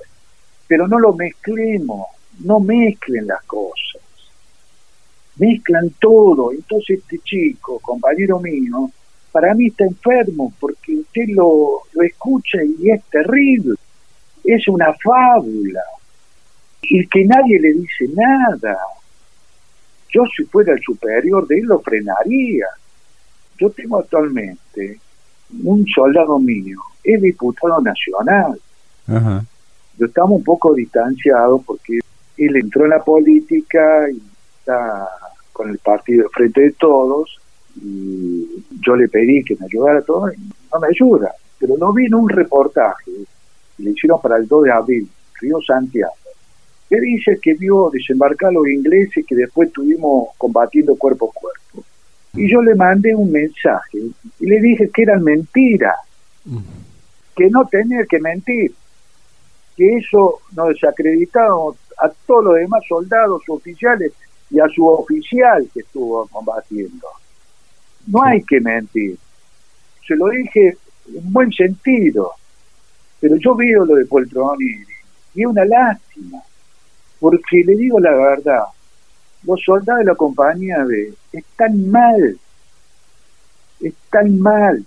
pero no lo mezclemos, no mezclen las cosas, mezclan todo, entonces este chico, compañero mío, para mí está enfermo porque usted lo, lo escucha y es terrible, es una fábula, y que nadie le dice nada. Yo si fuera el superior de él lo frenaría. Yo tengo actualmente un soldado mío es diputado nacional. Yo estamos un poco distanciados porque él entró en la política y está con el partido frente de todos y yo le pedí que me ayudara a todo y no me ayuda. Pero no vino un reportaje, le hicieron para el 2 de abril, Río Santiago, que dice que vio desembarcar a los ingleses que después estuvimos combatiendo cuerpo a cuerpo. Y yo le mandé un mensaje Y le dije que eran mentiras, mm. Que no tenía que mentir, que eso nos desacreditaba a todos los demás soldados oficiales y a su oficial que estuvo combatiendo. No hay que mentir. Se lo dije en buen sentido, pero yo veo lo de Poltroni y es una lástima, porque le digo la verdad, los soldados de la compañía B están mal, están mal,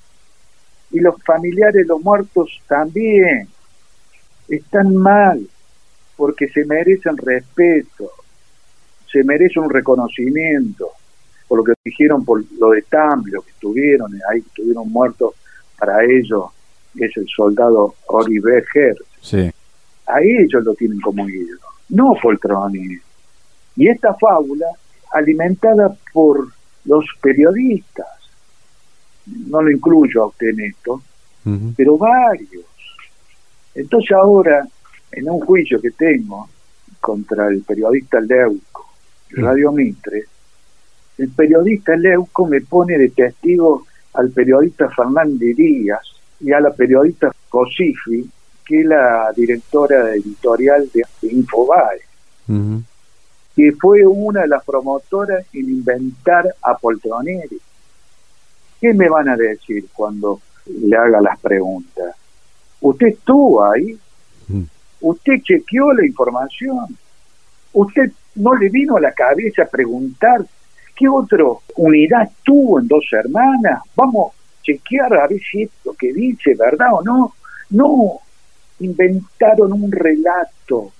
y los familiares de los muertos también están mal, porque se merecen respeto, se merece un reconocimiento por lo que dijeron por lo de Tambio que estuvieron ahí estuvieron muertos para ellos es el soldado Oliver Hertz sí. a ellos lo tienen como ídolo no Poltroni y esta fábula alimentada por los periodistas no lo incluyo a usted en esto pero varios. Entonces ahora en un juicio que tengo contra el periodista Leuco Radio Mitre, el periodista Leuco me pone de testigo al periodista Fernández Díaz y a la periodista Cosifi, que es la directora editorial de Infobae, que fue una de las promotoras en inventar a Poltroneri. ¿Qué me van a decir cuando le haga las preguntas? ¿Usted estuvo ahí? ¿Usted chequeó la información? ¿Usted no le vino a la cabeza preguntar qué otra unidad tuvo en dos hermanas. Vamos a chequear a ver si esto que dice verdad o no. No, inventaron un relato.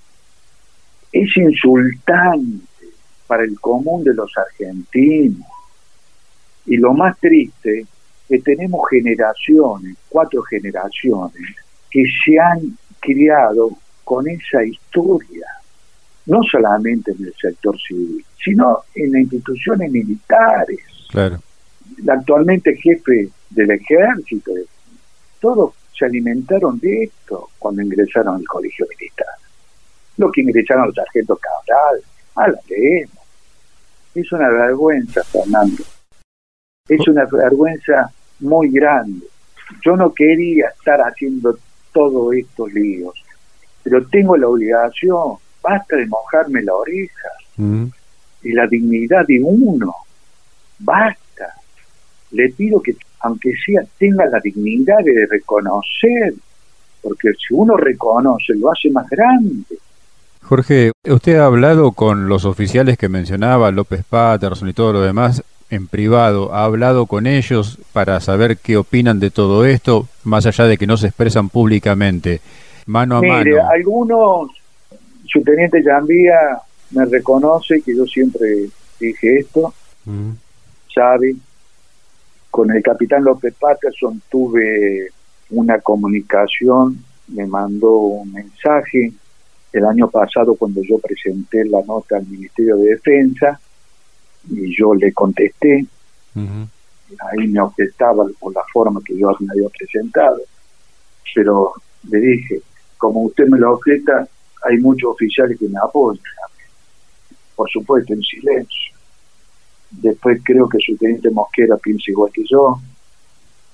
Es insultante para el común de los argentinos. Y lo más triste es que tenemos generaciones, cuatro generaciones, que se han criado con esa historia no solamente en el sector civil, sino en las instituciones militares. Claro. Actualmente jefe del ejército, todos se alimentaron de esto cuando ingresaron al colegio militar. Lo que ingresaron los sargentos Cabral, ah, la leemos. Es una vergüenza, Fernando. Es una vergüenza muy grande. Yo no quería estar haciendo todos estos líos, pero tengo la obligación basta de mojarme la oreja mm. y la dignidad de uno, basta. Le pido que, aunque sea, tenga la dignidad de reconocer, porque si uno reconoce, lo hace más grande. Jorge, usted ha hablado con los oficiales que mencionaba, López Patterson y todo lo demás, en privado, ha hablado con ellos para saber qué opinan de todo esto, más allá de que no se expresan públicamente, mano a Mire, Algunos su teniente Jambía me reconoce que yo siempre dije esto, mm. sabe. Con el capitán López Patterson tuve una comunicación, me mandó un mensaje el año pasado cuando yo presenté la nota al Ministerio de Defensa y yo le contesté. Ahí me objetaba por la forma que yo me había presentado. Pero le dije, como usted me lo objeta, hay muchos oficiales que me apoyan, por supuesto, en silencio. Después creo que su teniente Mosquera piensa igual que yo,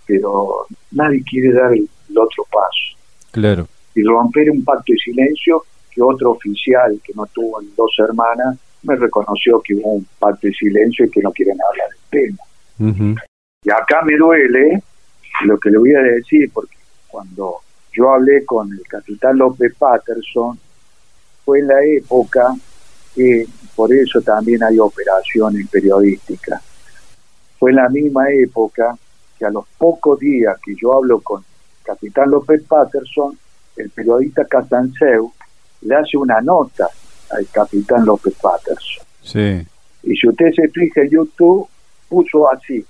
pero nadie quiere dar el, otro paso. Claro. Y romper un pacto de silencio que otro oficial que no tuvo dos hermanas me reconoció que hubo un pacto de silencio y que no quieren hablar del tema. Y acá me duele lo que le voy a decir, porque cuando yo hablé con el capitán López Patterson, fue en la época que por eso también hay operaciones periodísticas. Fue en la misma época que a los pocos días que yo hablo con capitán López Patterson, el periodista Castanceu le hace una nota al capitán López Patterson. Sí. Y si usted se fija YouTube, puso así,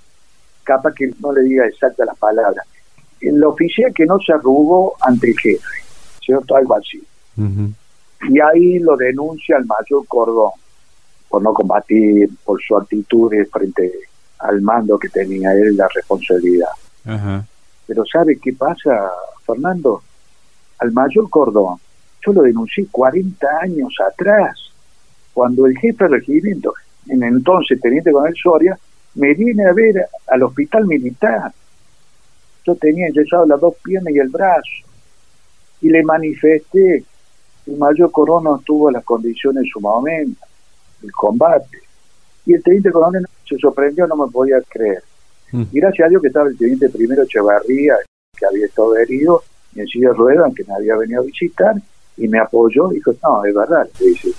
capaz que no le diga exacta la palabra, el oficial que no se arrugó ante el jefe, ¿cierto? Algo así y ahí lo denuncia el mayor Cordón por no combatir, por su actitud frente al mando que tenía él la responsabilidad. Pero ¿sabe qué pasa, Fernando? Al mayor Cordón, yo lo denuncié 40 años atrás, cuando el jefe de regimiento, en entonces Teniente Coronel Soria, me viene a ver al hospital militar yo tenía enyesado las dos piernas y el brazo. Y le manifesté, el mayor Corona tuvo las condiciones en su momento, el combate. Y el teniente coronel se sorprendió, no me podía creer. Mm. Y gracias a Dios que estaba el teniente primero Echevarría, que había estado herido, y en silla de ruedas, que me había venido a visitar, y me apoyó, y dijo, no, es verdad, dice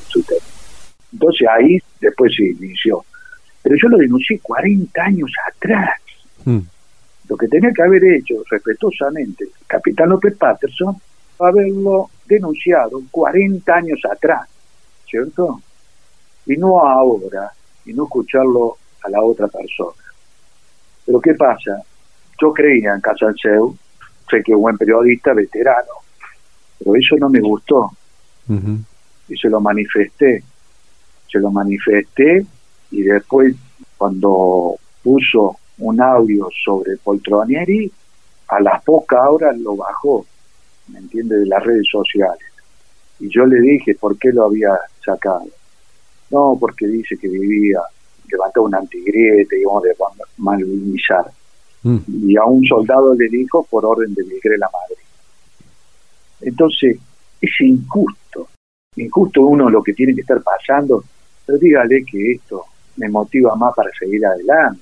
Entonces ahí después se inició. Pero yo lo denuncié 40 años atrás. Mm. Lo que tenía que haber hecho respetuosamente el capitán López Patterson haberlo denunciado 40 años atrás, ¿cierto? Y no ahora, y no escucharlo a la otra persona. Pero ¿qué pasa? Yo creía en Casalceu, sé que es un buen periodista, veterano, pero eso no me gustó. Y se lo manifesté. Se lo manifesté y después cuando puso un audio sobre Poltronieri, a las pocas horas lo bajó, ¿me entiende?, de las redes sociales. Y yo le dije por qué lo había sacado. No, porque dice que vivía, levantó un antigriete, íbamos de malvinizar. Mm. Y a un soldado le dijo por orden de Miguel la Madre. Entonces, es injusto, injusto uno lo que tiene que estar pasando, pero dígale que esto me motiva más para seguir adelante.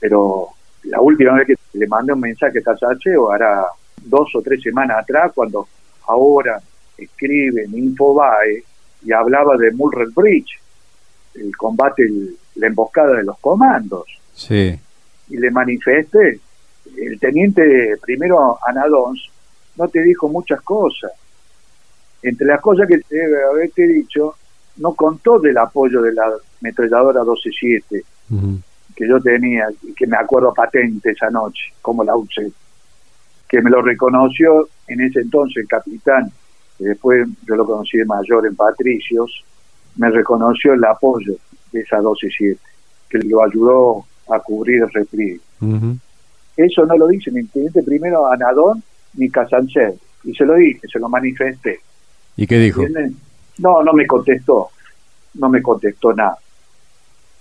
Pero la última vez que le mandé un mensaje a o hará dos o tres semanas atrás, cuando ahora escribe en Infobae y hablaba de Mulred Bridge, el combate, la emboscada de los comandos. Sí. Y le manifesté, el teniente primero Anadons no te dijo muchas cosas. Entre las cosas que debe haberte dicho, no contó del apoyo de la ametralladora 12-7 que yo tenía que me acuerdo patente esa noche, como la usé, que me lo reconoció en ese entonces el capitán, que después yo lo conocí de mayor en Patricios, me reconoció el apoyo de esa 12-7, que lo ayudó a cubrir el repliegue. Eso no lo dice ni el teniente primero Anadón ni Casancel, y se lo dije, se lo manifesté. ¿Y qué dijo? No, no me contestó, no me contestó nada.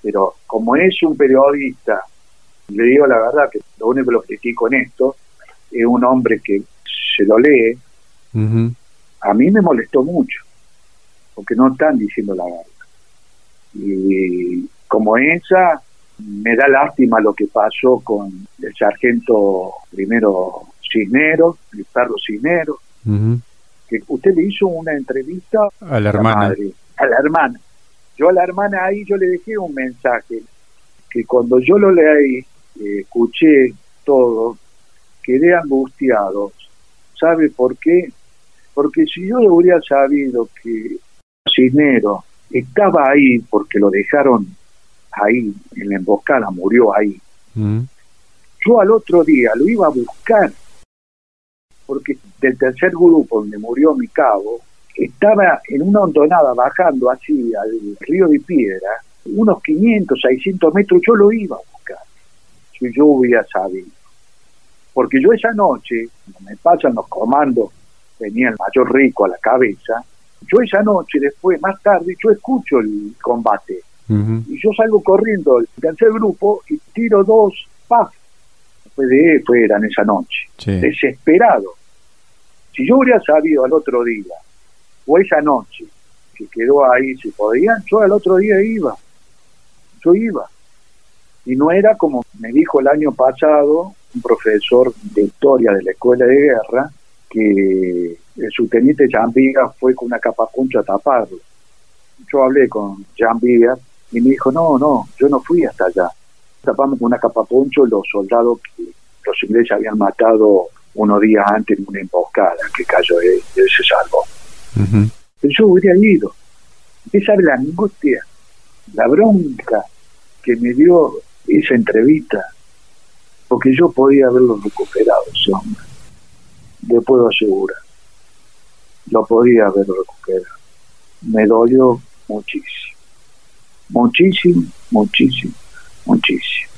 Pero como es un periodista, le digo la verdad que lo único que lo critico en esto es un hombre que se lo lee, a mí me molestó mucho, porque no están diciendo la verdad. Y como esa, me da lástima lo que pasó con el sargento primero Cisneros, perro Cisneros, que usted le hizo una entrevista a la hermana. a la hermana. Yo a la hermana ahí yo le dejé un mensaje que cuando yo lo leí, eh, escuché todo, quedé angustiado. ¿Sabe por qué? Porque si yo hubiera sabido que Cisneros estaba ahí porque lo dejaron ahí en la emboscada, murió ahí. Yo al otro día lo iba a buscar porque del tercer grupo donde murió mi cabo, estaba en una hondonada bajando así al río de Piedra, unos 500, 600 metros, yo lo iba a buscar, si yo hubiera sabido. Porque yo esa noche, me pasan los comandos, venía el mayor rico a la cabeza, yo esa noche, después, más tarde, yo escucho el combate. Y yo salgo corriendo al tercer grupo y tiro dos paf. Después de fueran esa noche. Desesperado. Si yo hubiera sabido al otro día, o esa noche, que quedó ahí, si podían, yo al otro día iba. Yo iba. Y no era como me dijo el año pasado un profesor de historia de la escuela de guerra, que el subteniente Jean fue con una capapuncha a taparlo. Yo hablé con Jean y me dijo, no, no, yo no fui hasta allá. Tapamos con una capapuncho los soldados que los ingleses habían matado unos días antes en una emboscada que cayó y, él se salvó. Pero yo hubiera ido. Usted sabe la angustia, la bronca que me dio esa entrevista, porque yo podía haberlo recuperado ese hombre. Le puedo asegurar. Lo podía haber recuperado. Me dolió muchísimo. Muchísimo, muchísimo, muchísimo.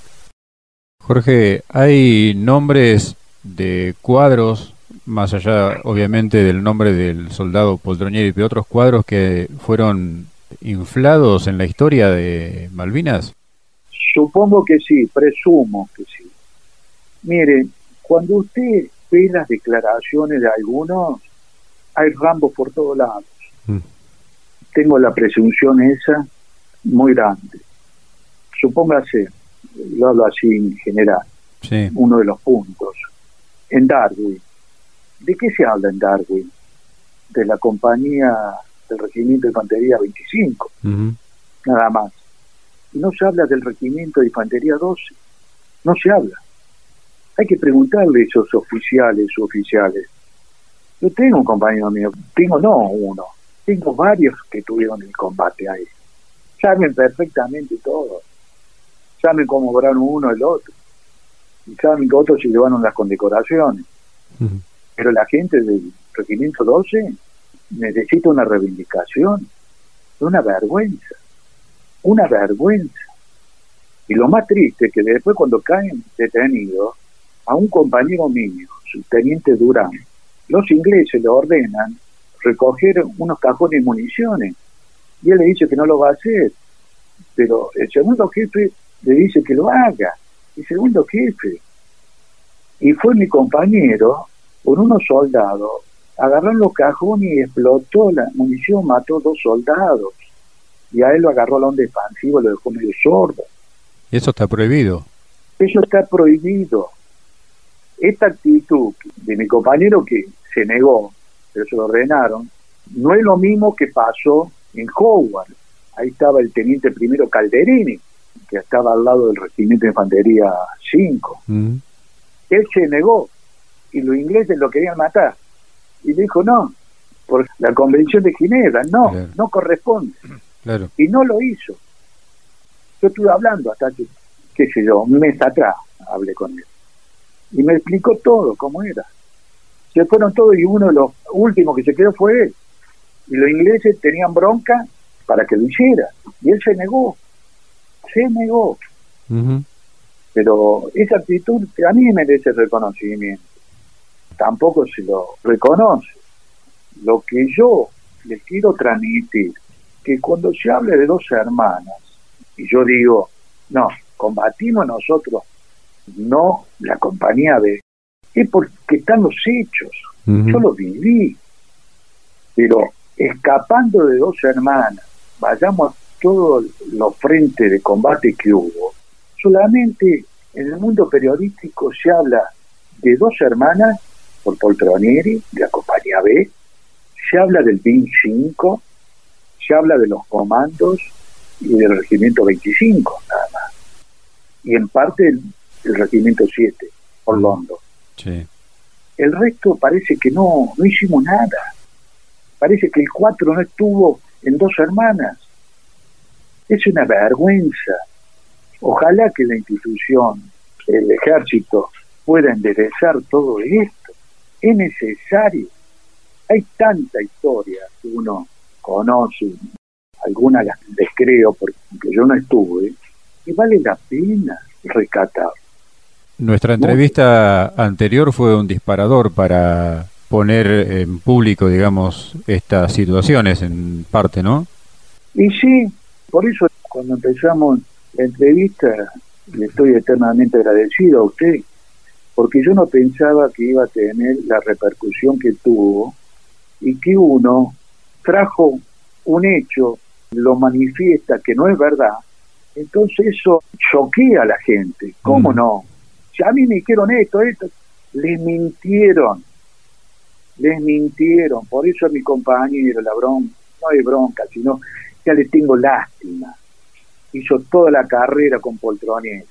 Jorge, hay nombres de cuadros, más allá obviamente del nombre del soldado Poldroñeri y otros cuadros que fueron inflados en la historia de Malvinas? Supongo que sí, presumo que sí. Mire, cuando usted ve las declaraciones de algunos, hay rambos por todos lados. Mm. Tengo la presunción esa muy grande. Supóngase, lo hablo así en general, uno de los puntos. En Darwin, ¿de qué se habla en Darwin? De la compañía del Regimiento de Infantería 25, nada más. Y no se habla del Regimiento de Infantería 12, no se habla. Hay que preguntarle a esos oficiales o oficiales. Yo tengo un compañero mío, tengo no uno, tengo varios que tuvieron el combate ahí. Saben perfectamente todo. Saben cómo obraron uno el otro. Y saben que otros se llevaron las condecoraciones. Pero la gente del Regimiento 12 necesita una reivindicación. Una vergüenza. Una vergüenza. Y lo más triste es que después cuando caen detenidos, a un compañero mío, su teniente Durán, los ingleses le ordenan recoger unos cajones de municiones. Y él le dice que no lo va a hacer. Pero el segundo jefe le dice que lo haga. El segundo jefe. Y fue mi compañero con unos soldados. Agarraron los cajones y explotó la munición, mató dos soldados. Y a él lo agarró al onda expansivo, lo dejó medio sordo. Eso está prohibido. Eso está prohibido. Esta actitud de mi compañero que se negó, pero se lo ordenaron, no es lo mismo que pasó en Howard. Ahí estaba el teniente primero Calderini, que estaba al lado del regimiento de infantería 5. Mm. Él se negó y los ingleses lo querían matar. Y dijo, no, por la convención de Ginebra, no, no corresponde. Y no lo hizo. Yo estuve hablando hasta que, qué sé yo, un mes atrás hablé con él. Y me explicó todo, cómo era se fueron todos y uno de los últimos que se quedó fue él. Y los ingleses tenían bronca para que lo hiciera. Y él se negó. Se negó. Pero esa actitud a mí merece reconocimiento. Tampoco se lo reconoce. Lo que yo les quiero transmitir, que cuando se hable de dos hermanas, y yo digo, no, combatimos nosotros, no la compañía de es porque están los hechos. Yo lo viví. Pero escapando de dos hermanas, vayamos todos los frentes de combate que hubo, solamente en el mundo periodístico se habla de dos hermanas por Poltronieri, de la compañía B, se habla del BIN 5, se habla de los comandos y del regimiento 25, nada más. Y en parte el, regimiento 7, Orlando. El resto parece que no, no hicimos nada. Parece que el cuatro no estuvo en dos hermanas. Es una vergüenza. Ojalá que la institución, el ejército, pueda enderezar todo esto. Es necesario. Hay tanta historia que uno conoce, algunas las descreo porque yo no estuve, y vale la pena rescatar. Nuestra entrevista anterior fue un disparador para poner en público, digamos, estas situaciones en parte, ¿no? Y sí, por eso cuando empezamos la entrevista le estoy eternamente agradecido a usted, porque yo no pensaba que iba a tener la repercusión que tuvo y que uno trajo un hecho, lo manifiesta que no es verdad, entonces eso choquea a la gente, ¿cómo mm. no? a mí me dijeron esto, esto, les mintieron, les mintieron, por eso a mi compañero, la bronca, no hay bronca, sino ya le tengo lástima. Hizo toda la carrera con poltrones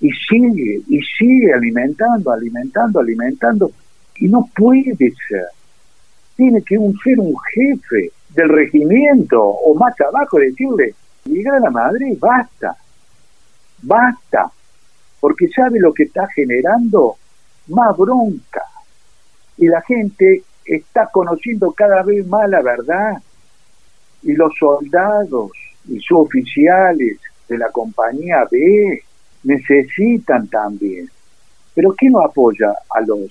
y sigue, y sigue alimentando, alimentando, alimentando, y no puede ser. Tiene que un, ser un jefe del regimiento o más abajo decirle, llegar a la madre, basta, basta porque sabe lo que está generando más bronca. Y la gente está conociendo cada vez más la verdad. Y los soldados y sus oficiales de la compañía B necesitan también. Pero ¿quién no apoya a los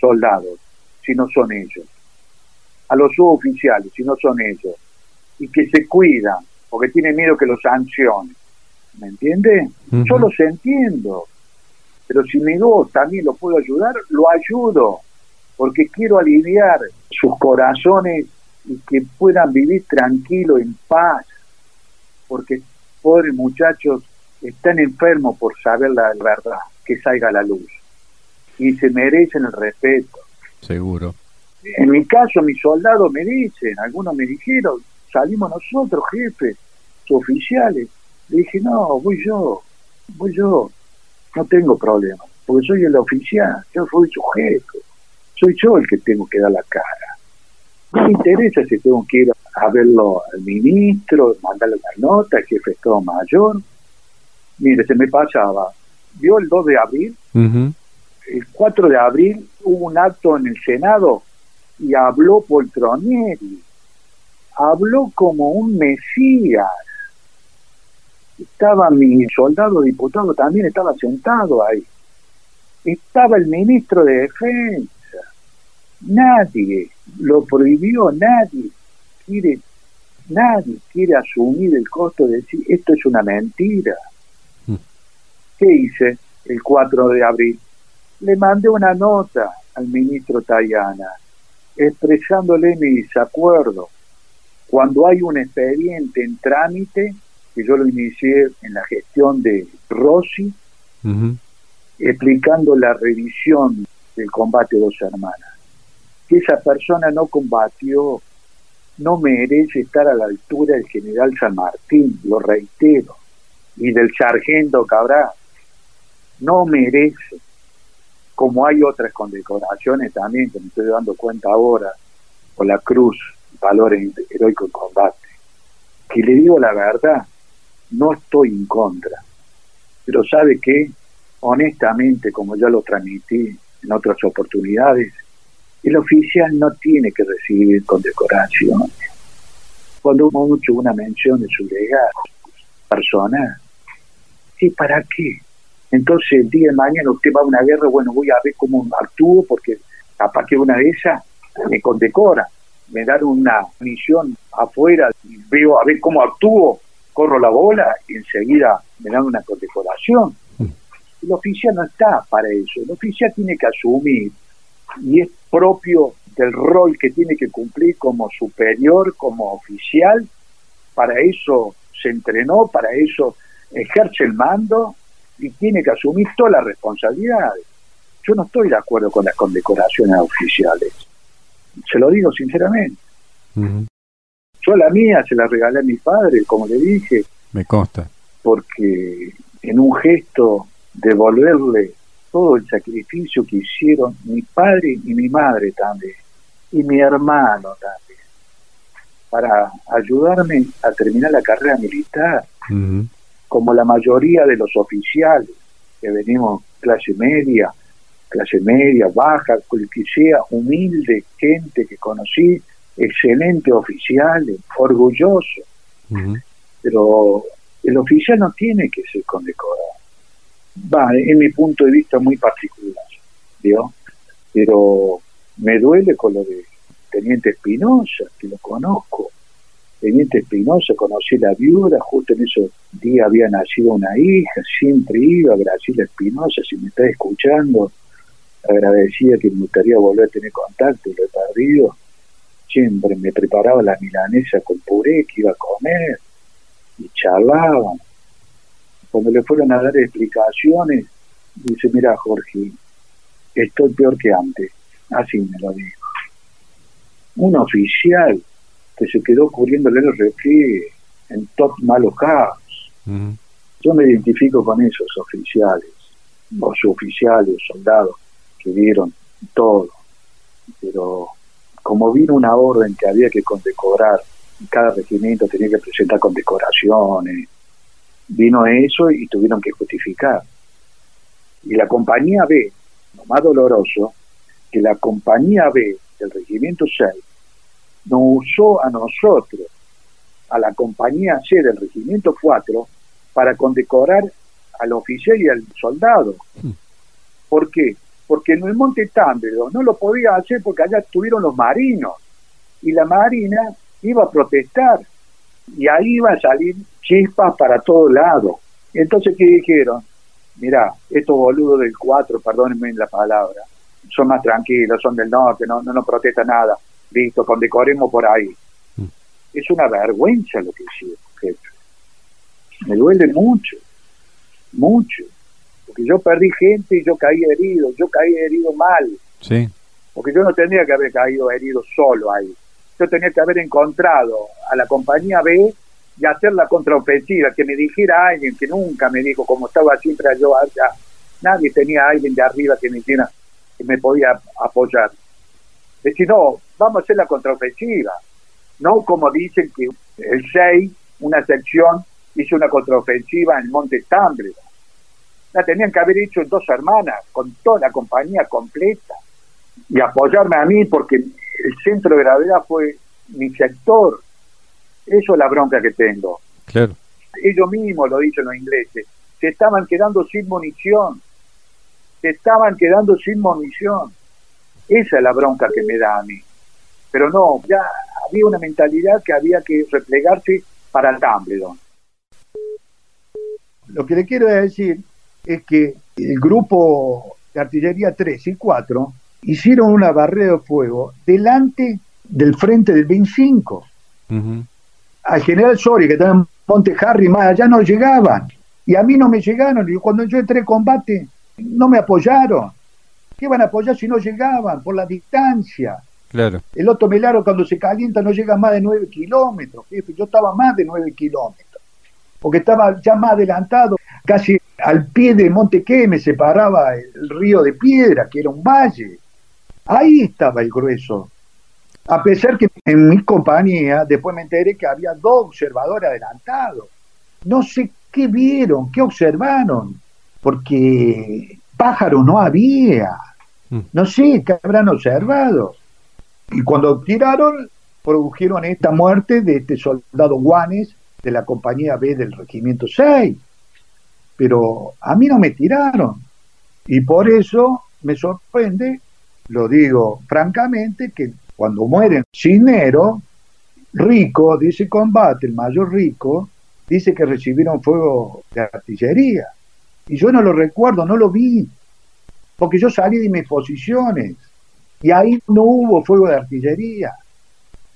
soldados si no son ellos? A los suboficiales si no son ellos. Y que se cuidan porque tienen miedo que los sancionen. ¿Me entiende? Yo los entiendo, pero si mi voz también lo puedo ayudar, lo ayudo, porque quiero aliviar sus corazones y que puedan vivir tranquilo, en paz, porque pobres muchachos están enfermos por saber la verdad, que salga a la luz, y se merecen el respeto. Seguro. En mi caso, mis soldados me dicen, algunos me dijeron, salimos nosotros, jefe, oficiales. Le dije, no, voy yo, voy yo, no tengo problema, porque soy el oficial, yo soy su jefe, soy yo el que tengo que dar la cara. No me interesa si tengo que ir a verlo al ministro, mandarle una nota, al jefe de Estado Mayor. Mire, se me pasaba, vio el 2 de abril, el 4 de abril hubo un acto en el Senado y habló Poltronieri, habló como un mesías. Estaba mi soldado diputado, también estaba sentado ahí. Estaba el ministro de Defensa. Nadie lo prohibió, nadie quiere, nadie quiere asumir el costo de decir esto es una mentira. Mm. ¿Qué hice el 4 de abril? Le mandé una nota al ministro Tayana expresándole mi desacuerdo. Cuando hay un expediente en trámite, que yo lo inicié en la gestión de Rossi, explicando la revisión del combate de dos hermanas. Que esa persona no combatió, no merece estar a la altura del general San Martín, lo reitero, y del sargento Cabral. No merece como hay otras condecoraciones también que me estoy dando cuenta ahora, con la cruz, valores heroico en combate, que le digo la verdad, no estoy en contra, pero sabe que, honestamente, como ya lo transmití en otras oportunidades, el oficial no tiene que recibir condecoraciones. Cuando uno hecho una mención de su legado personal, ¿y para qué? Entonces, el día de mañana usted va a una guerra, bueno, voy a ver cómo actúo, porque capaz que una de esas me condecora, me dan una misión afuera, y veo a ver cómo actúo, corro la bola y enseguida me dan una condecoración. Mm. El oficial no está para eso, el oficial tiene que asumir y es propio del rol que tiene que cumplir como superior, como oficial, para eso se entrenó, para eso ejerce el mando y tiene que asumir todas las responsabilidades. Yo no estoy de acuerdo con las condecoraciones oficiales. Se lo digo sinceramente. Yo la mía se la regalé a mi padre, como le dije. Me consta. Porque en un gesto de devolverle todo el sacrificio que hicieron mi padre y mi madre también, y mi hermano también, para ayudarme a terminar la carrera militar como la mayoría de los oficiales que venimos clase media, clase media, baja, que sea humilde, gente que conocí, excelente oficiales, orgulloso. Pero el oficial no tiene que ser condecorado. Va, en mi punto de vista muy particular, ¿vio? Pero me duele con lo de Teniente Espinosa, que lo conozco, Teniente Espinosa, conocí la viuda, justo en esos días había nacido una hija, siempre iba, Graciela Espinosa, si me está escuchando, agradecía que me gustaría volver a tener contacto, lo he perdido, siempre me preparaba la milanesa con puré que iba a comer, y charlaban. Cuando le fueron a dar explicaciones, dice, mira Jorge, estoy peor que antes, así me lo dijo. Un oficial que se quedó cubriéndole el refri en top malos caos. Yo me identifico con esos oficiales, los oficiales, soldados que vieron todo, pero como vino una orden que había que condecorar, cada regimiento tenía que presentar condecoraciones, vino eso y tuvieron que justificar. Y la compañía B, lo más doloroso, que la compañía B del regimiento 6 nos usó a nosotros, a la compañía C del Regimiento 4, para condecorar al oficial y al soldado. Hmm. ¿Por qué? Porque en el Monte Támbero no lo podía hacer porque allá estuvieron los marinos y la marina iba a protestar y ahí iba a salir chispas para todos lados. Entonces, ¿qué dijeron? mira, estos boludos del 4, perdónenme la palabra, son más tranquilos, son del norte, no, no nos protesta nada. Listo, condecoremos por ahí. Mm. Es una vergüenza lo que hicieron, jefe. Me duele mucho, mucho. Porque yo perdí gente y yo caí herido, yo caí herido mal. Sí. Porque yo no tendría que haber caído herido solo ahí. Yo tenía que haber encontrado a la compañía B y hacer la contraofensiva, que me dijera alguien que nunca me dijo, como estaba siempre yo allá, nadie tenía alguien de arriba que me dijera que me podía apoyar. Decir, no, vamos a hacer la contraofensiva. No como dicen que el 6, una sección, hizo una contraofensiva en Monte Tambre. La tenían que haber hecho en dos hermanas, con toda la compañía completa. Y apoyarme a mí porque el centro de gravedad fue mi sector. Eso es la bronca que tengo. Claro. Ellos mismos lo dicen los ingleses. Se estaban quedando sin munición. Se estaban quedando sin munición. Esa es la bronca que me da a mí. Pero no, ya había una mentalidad que había que replegarse para el Dumbledore. Lo que le quiero decir es que el grupo de artillería 3 y 4 hicieron una barrera de fuego delante del frente del 25. Al general Sori, que estaba en Monte Harry, más allá no llegaban. Y a mí no me llegaron. Y cuando yo entré en combate, no me apoyaron. ¿Qué van a apoyar si no llegaban? Por la distancia. Claro. El Otto Melaro cuando se calienta no llega más de 9 kilómetros, Yo estaba más de 9 kilómetros. Porque estaba ya más adelantado. Casi al pie de Monte me separaba el río de Piedra, que era un valle. Ahí estaba el grueso. A pesar que en mi compañía después me enteré que había dos observadores adelantados. No sé qué vieron, qué observaron, porque pájaro no había. Mm. No sé qué habrán observado. Y cuando tiraron, produjeron esta muerte de este soldado Guanes de la compañía B del Regimiento 6. Pero a mí no me tiraron. Y por eso me sorprende lo digo francamente, que cuando mueren Cisnero, Rico, dice combate, el mayor Rico, dice que recibieron fuego de artillería. Y yo no lo recuerdo, no lo vi, porque yo salí de mis posiciones y ahí no hubo fuego de artillería.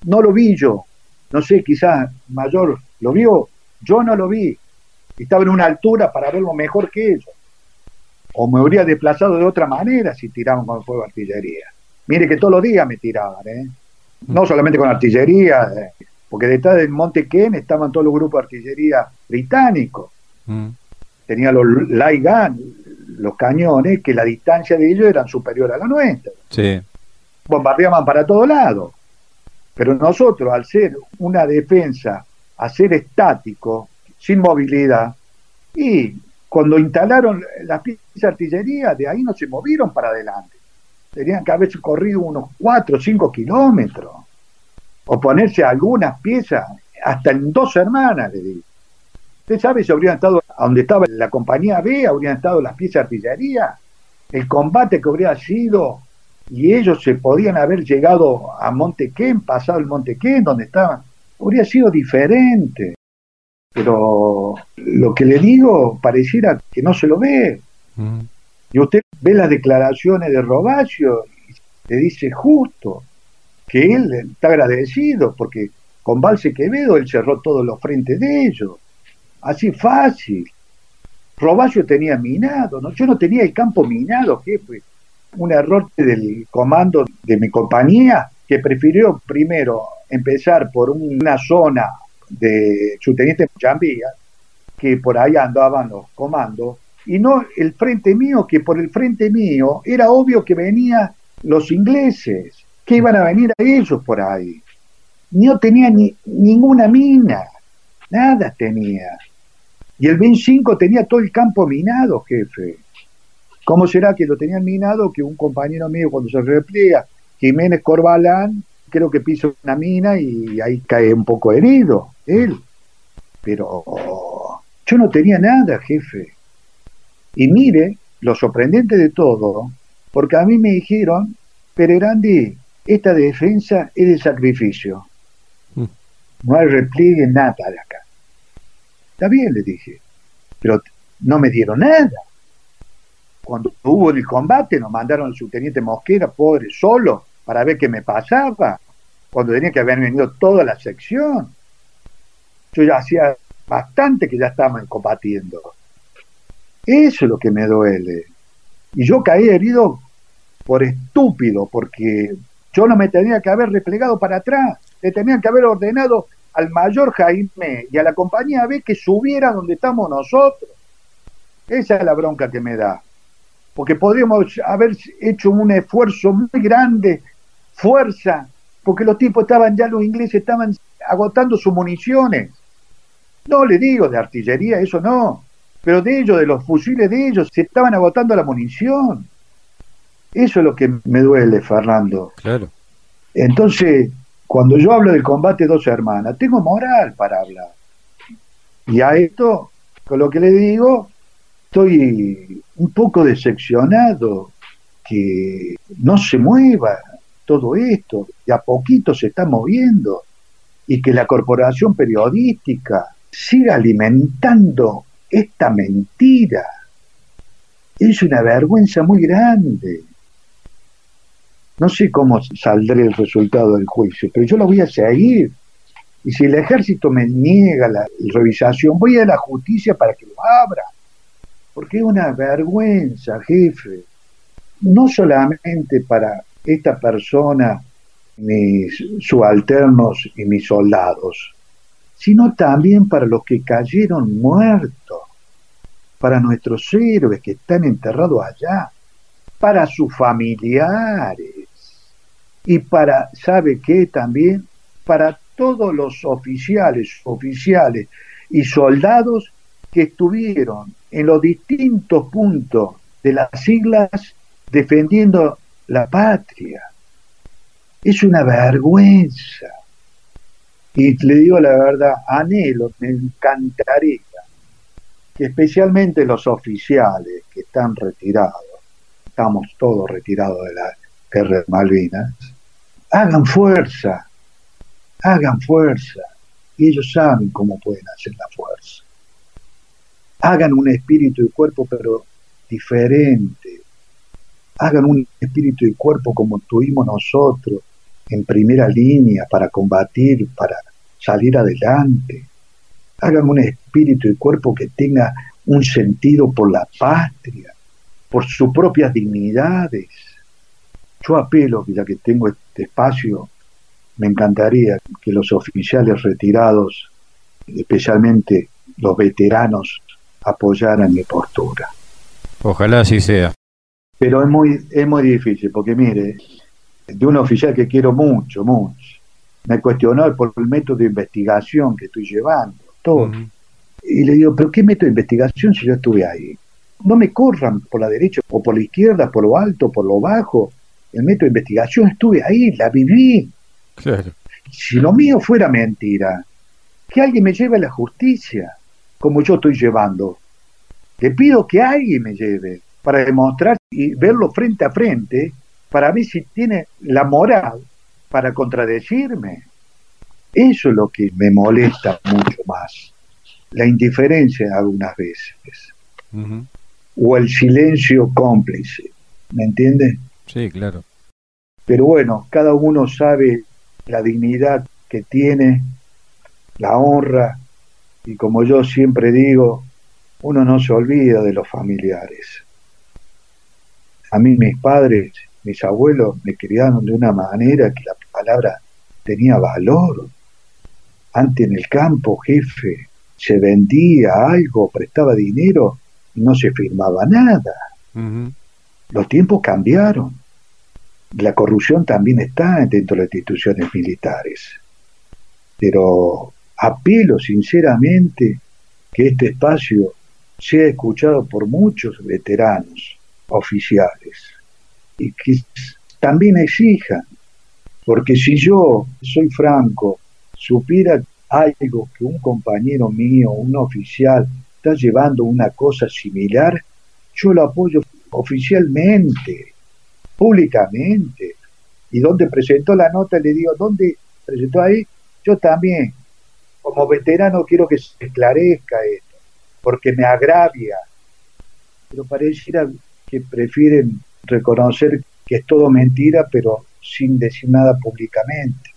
No lo vi yo. No sé, quizás mayor lo vio, yo no lo vi. Estaba en una altura para verlo mejor que ellos o me habría desplazado de otra manera si tiraban con fuego de artillería. Mire que todos los días me tiraban, ¿eh? no solamente con artillería, eh, porque detrás del Monte Ken estaban todos los grupos de artillería británicos. Mm. Tenía los light gun, los cañones, que la distancia de ellos eran superior a la nuestra. Sí. Bombardeaban para todos lados. Pero nosotros, al ser una defensa, a ser estático, sin movilidad, y cuando instalaron las piezas de artillería, de ahí no se movieron para adelante. Tenían que haber corrido unos 4 o 5 kilómetros. O ponerse algunas piezas, hasta en dos hermanas, le digo. Usted sabe si habrían estado donde estaba la compañía B, habrían estado las piezas de artillería. El combate que habría sido, y ellos se podían haber llegado a Montequén, pasado el Montequén, donde estaban, habría sido diferente pero lo que le digo pareciera que no se lo ve. Y usted ve las declaraciones de Robacio y le dice justo que él está agradecido porque con Valse Quevedo él cerró todos los frentes de ellos. Así fácil. Robacio tenía minado, ¿no? yo no tenía el campo minado, jefe. Un error del comando de mi compañía que prefirió primero empezar por una zona de su teniente Chambía, que por ahí andaban los comandos, y no el frente mío, que por el frente mío era obvio que venían los ingleses, que iban a venir a ellos por ahí. No tenía ni, ninguna mina, nada tenía. Y el 25 tenía todo el campo minado, jefe. ¿Cómo será que lo tenían minado que un compañero mío cuando se repliega, Jiménez Corbalán, creo que pisa una mina y ahí cae un poco herido? él. Pero yo no tenía nada, jefe. Y mire, lo sorprendente de todo, porque a mí me dijeron, Peregrandi, esta defensa es de sacrificio. Mm. No hay repliegue, nada de acá. Está bien, le dije, pero no me dieron nada. Cuando hubo el combate nos mandaron al subteniente Mosquera, pobre, solo, para ver qué me pasaba, cuando tenía que haber venido toda la sección. Yo ya hacía bastante que ya estaban combatiendo. Eso es lo que me duele. Y yo caí herido por estúpido, porque yo no me tenía que haber replegado para atrás, le tenían que haber ordenado al mayor Jaime y a la compañía B que subiera donde estamos nosotros. Esa es la bronca que me da. Porque podríamos haber hecho un esfuerzo muy grande, fuerza, porque los tipos estaban ya, los ingleses estaban agotando sus municiones. No le digo de artillería, eso no, pero de ellos, de los fusiles de ellos, se estaban agotando la munición. Eso es lo que me duele, Fernando. Claro. Entonces, cuando yo hablo del combate dos hermanas, tengo moral para hablar. Y a esto, con lo que le digo, estoy un poco decepcionado que no se mueva todo esto, y a poquito se está moviendo, y que la corporación periodística siga alimentando esta mentira. Es una vergüenza muy grande. No sé cómo saldré el resultado del juicio, pero yo lo voy a seguir. Y si el ejército me niega la revisación, voy a la justicia para que lo abra. Porque es una vergüenza, jefe. No solamente para esta persona, mis subalternos y mis soldados, sino también para los que cayeron muertos, para nuestros héroes que están enterrados allá, para sus familiares y para, ¿sabe qué? También para todos los oficiales, oficiales y soldados que estuvieron en los distintos puntos de las islas defendiendo la patria. Es una vergüenza. Y le digo la verdad, anhelo, me encantaría que especialmente los oficiales que están retirados, estamos todos retirados de la guerra Malvinas, hagan fuerza, hagan fuerza. Y ellos saben cómo pueden hacer la fuerza. Hagan un espíritu y cuerpo, pero diferente. Hagan un espíritu y cuerpo como tuvimos nosotros, en primera línea, para combatir, para salir adelante. Hagan un espíritu y cuerpo que tenga un sentido por la patria, por sus propias dignidades yo apelo, ya que tengo este espacio, me encantaría que los oficiales retirados, especialmente los veteranos, apoyaran mi postura. Ojalá así sea. Pero es muy, es muy difícil, porque mire, de un oficial que quiero mucho, mucho, me cuestionó por el método de investigación que estoy llevando, todo. Y le digo, ¿pero qué método de investigación si yo estuve ahí? No me corran por la derecha o por la izquierda, por lo alto, por lo bajo, el método de investigación, estuve ahí, la viví. Si lo mío fuera mentira, que alguien me lleve a la justicia, como yo estoy llevando. Le pido que alguien me lleve para demostrar y verlo frente a frente, para ver si tiene la moral para contradecirme. Eso es lo que me molesta mucho más. La indiferencia algunas veces. O el silencio cómplice. ¿Me entiendes? Sí, claro. Pero bueno, cada uno sabe la dignidad que tiene, la honra, y como yo siempre digo, uno no se olvida de los familiares. A mí mis padres, mis abuelos me criaron de una manera que la palabra tenía valor. Antes en el campo, jefe, se vendía algo, prestaba dinero y no se firmaba nada. Los tiempos cambiaron. La corrupción también está dentro de las instituciones militares. Pero apelo sinceramente que este espacio sea escuchado por muchos veteranos oficiales y que también exijan, porque si yo, soy franco, supiera algo que un compañero mío, un oficial, está llevando una cosa similar, yo lo apoyo oficialmente, públicamente. Y donde presentó la nota, le digo, ¿dónde presentó ahí? Yo también, como veterano, quiero que se esclarezca esto, porque me agravia. Pero pareciera que prefieren reconocer que es todo mentira, pero sin decir nada públicamente.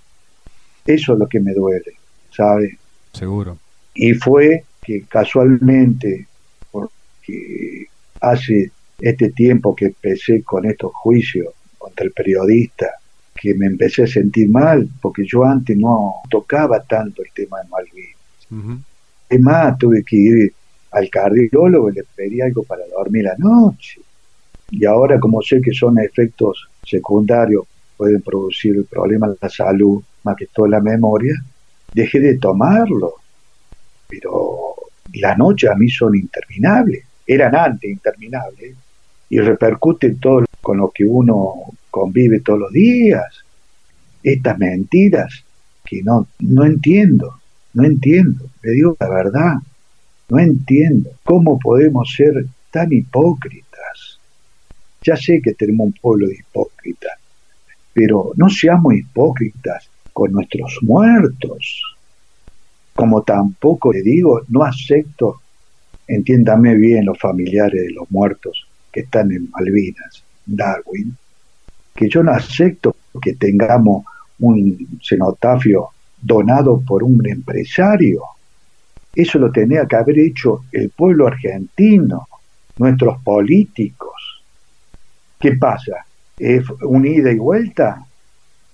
Eso es lo que me duele, ¿sabe? Seguro. Y fue que casualmente, porque hace este tiempo que empecé con estos juicios contra el periodista, que me empecé a sentir mal, porque yo antes no tocaba tanto el tema de Malvinas. Es más, tuve que ir al cardiólogo y le pedí algo para dormir la noche. Y ahora, como sé que son efectos secundarios, pueden producir problemas la salud, más que toda la memoria, dejé de tomarlo. Pero las noches a mí son interminables, eran antes interminables, y repercuten todo con lo que uno convive todos los días. Estas mentiras que no, no entiendo, no entiendo, le digo la verdad, no entiendo cómo podemos ser tan hipócritas. Ya sé que tenemos un pueblo de hipócritas, pero no seamos hipócritas con nuestros muertos. Como tampoco le digo, no acepto, entiéndame bien los familiares de los muertos que están en Malvinas, Darwin, que yo no acepto que tengamos un cenotafio donado por un empresario. Eso lo tenía que haber hecho el pueblo argentino, nuestros políticos. ¿Qué pasa? ¿Es un ida y vuelta?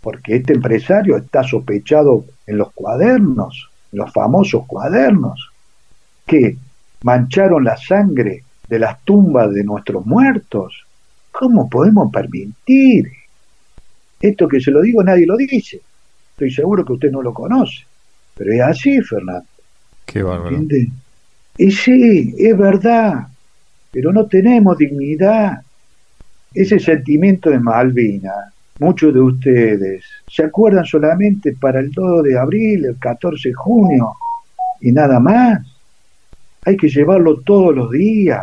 Porque este empresario está sospechado en los cuadernos, los famosos cuadernos, que mancharon la sangre de las tumbas de nuestros muertos. ¿Cómo podemos permitir? Esto que se lo digo nadie lo dice. Estoy seguro que usted no lo conoce. Pero es así, Fernando. Qué bárbaro. Y sí, es verdad. Pero no tenemos dignidad. Ese sentimiento de Malvina, muchos de ustedes se acuerdan solamente para el 2 de abril, el 14 de junio y nada más. Hay que llevarlo todos los días.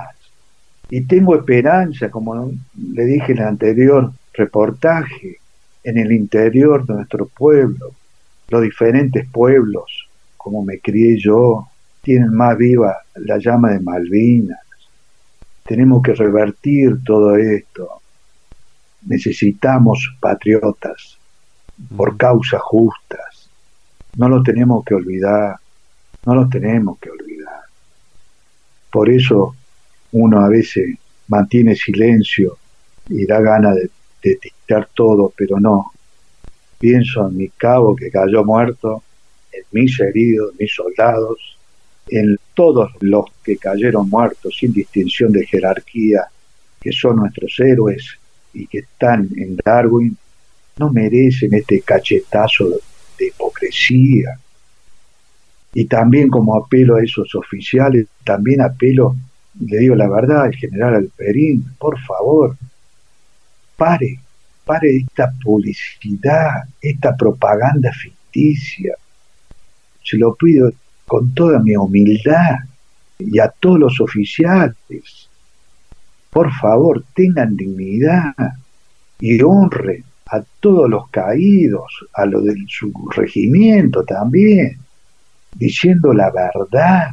Y tengo esperanza, como le dije en el anterior reportaje, en el interior de nuestro pueblo, los diferentes pueblos, como me crié yo, tienen más viva la llama de Malvinas. Tenemos que revertir todo esto. Necesitamos patriotas por causas justas. No lo tenemos que olvidar, no lo tenemos que olvidar. Por eso uno a veces mantiene silencio y da ganas de de dictar todo, pero no. Pienso en mi cabo que cayó muerto, en mis heridos, mis soldados, en todos los que cayeron muertos sin distinción de jerarquía, que son nuestros héroes y que están en Darwin, no merecen este cachetazo de hipocresía. Y también como apelo a esos oficiales, también apelo, le digo la verdad, al general Alperín, por favor, pare, pare esta publicidad, esta propaganda ficticia. Se lo pido con toda mi humildad y a todos los oficiales. Por favor, tengan dignidad y honren a todos los caídos, a los de su regimiento también, diciendo la verdad.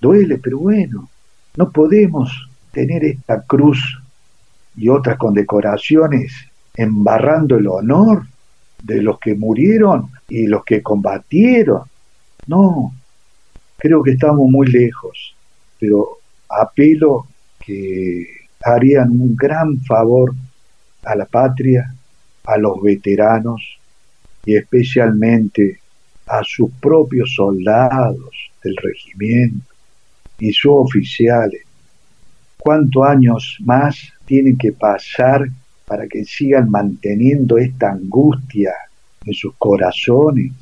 Duele, pero bueno, no podemos tener esta cruz y otras condecoraciones embarrando el honor de los que murieron y los que combatieron. No, creo que estamos muy lejos, pero apelo que harían un gran favor a la patria, a los veteranos y especialmente a sus propios soldados del regimiento y sus oficiales. ¿Cuántos años más tienen que pasar para que sigan manteniendo esta angustia en sus corazones.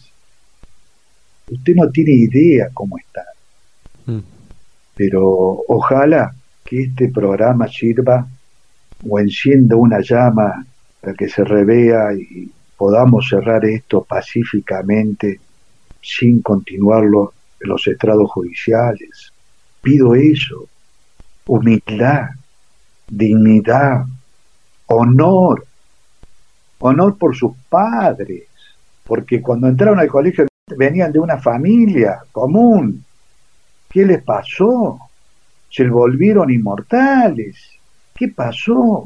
Usted no tiene idea cómo está. Mm. Pero ojalá que este programa sirva o encienda una llama para que se revea y podamos cerrar esto pacíficamente sin continuarlo en los estrados judiciales. Pido eso, humildad, dignidad, honor, honor por sus padres, porque cuando entraron al colegio venían de una familia común. ¿Qué les pasó? Se volvieron inmortales. ¿qué pasó?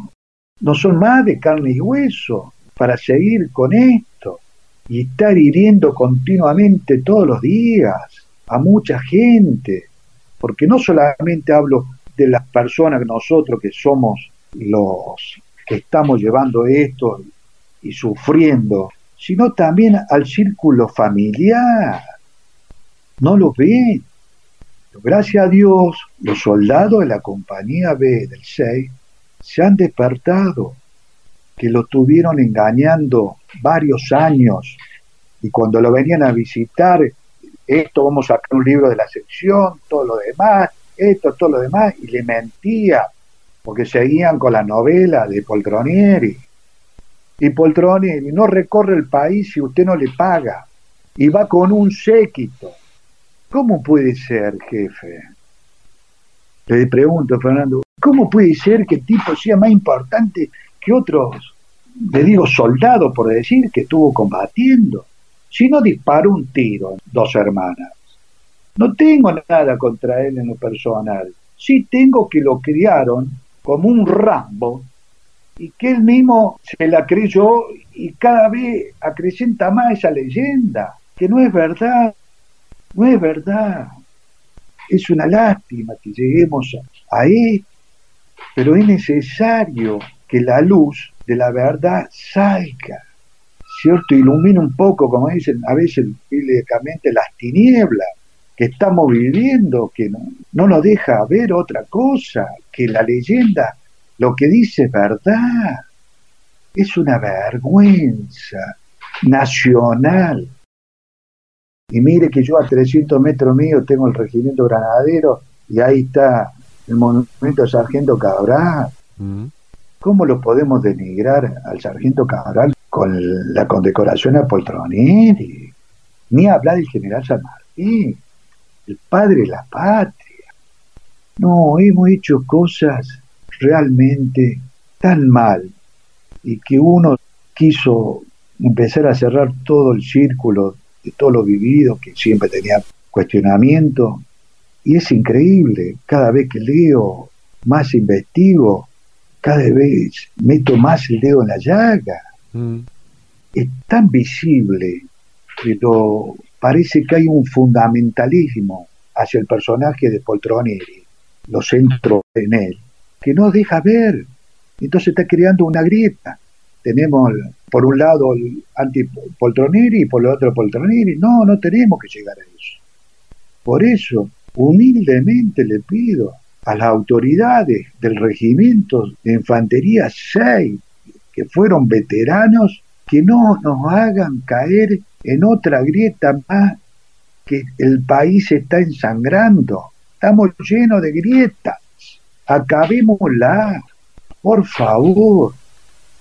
No son más de carne y hueso para seguir con esto y estar hiriendo continuamente todos los días a mucha gente, porque no solamente hablo de las personas, nosotros que somos los que estamos llevando esto y sufriendo, sino también al círculo familiar. No lo ven. Gracias a Dios, los soldados de la compañía B del 6 se han despertado, que lo tuvieron engañando varios años y cuando lo venían a visitar, esto vamos a sacar un libro de la sección, todo lo demás, esto, todo lo demás, y le mentía, porque seguían con la novela de Poltronieri. Y Poltronieri no recorre el país si usted no le paga, y va con un séquito. ¿Cómo puede ser, jefe? Le pregunto, Fernando, ¿cómo puede ser que el tipo sea más importante que otros, le digo soldados por decir, que estuvo combatiendo? Si no disparó un tiro, dos hermanas. No tengo nada contra él en lo personal. Sí tengo que lo criaron como un Rambo y que él mismo se la creyó y cada vez acrecenta más esa leyenda, que no es verdad, no es verdad. Es una lástima que lleguemos ahí, pero es necesario que la luz de la verdad salga, ¿cierto? Ilumina un poco, como dicen a veces bíblicamente, las tinieblas que estamos viviendo, que no, no nos deja ver otra cosa, que la leyenda lo que dice es verdad. Es una vergüenza nacional. Y mire que yo a 300 metros mío tengo el regimiento granadero y ahí está el monumento Sargento Cabral. Mm. ¿Cómo lo podemos denigrar al Sargento Cabral con la condecoración a Poltroneri? Ni hablar del general San Martín el padre de la patria. No, hemos hecho cosas realmente tan mal y que uno quiso empezar a cerrar todo el círculo de todo lo vivido, que siempre tenía cuestionamiento, y es increíble, cada vez que leo, más investigo, cada vez meto más el dedo en la llaga. Mm. Es tan visible, pero parece que hay un fundamentalismo hacia el personaje de Poltroneri, lo centro en él, que no deja ver. Entonces está creando una grieta. Tenemos por un lado el anti-Poltroneri y por el otro Poltroneri. No, no tenemos que llegar a eso. Por eso, humildemente le pido a las autoridades del regimiento de infantería 6, que fueron veteranos, que no nos hagan caer en otra grieta más que el país está ensangrando. Estamos llenos de grietas. Acabémosla. Por favor.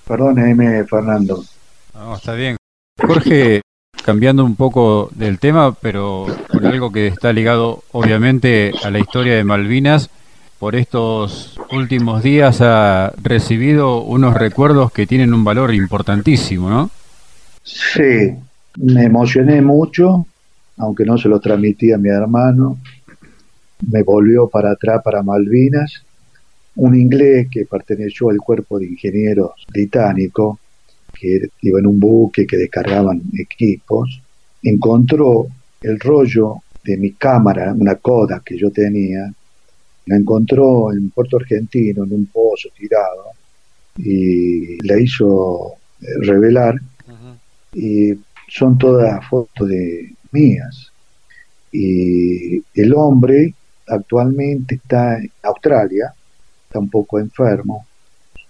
Perdóneme, Fernando. No, está bien. Jorge, cambiando un poco del tema, pero con algo que está ligado obviamente a la historia de Malvinas, por estos últimos días ha recibido unos recuerdos que tienen un valor importantísimo, ¿no? Sí, me emocioné mucho, aunque no se lo transmití a mi hermano. Me volvió para atrás para Malvinas. Un inglés que perteneció al cuerpo de ingenieros británico, que iba en un buque que descargaban equipos, encontró el rollo de mi cámara, una coda que yo tenía, la encontró en Puerto Argentino, en un pozo tirado, y la hizo eh, revelar. Y son todas fotos de mías. Y el hombre actualmente está en Australia, está un poco enfermo,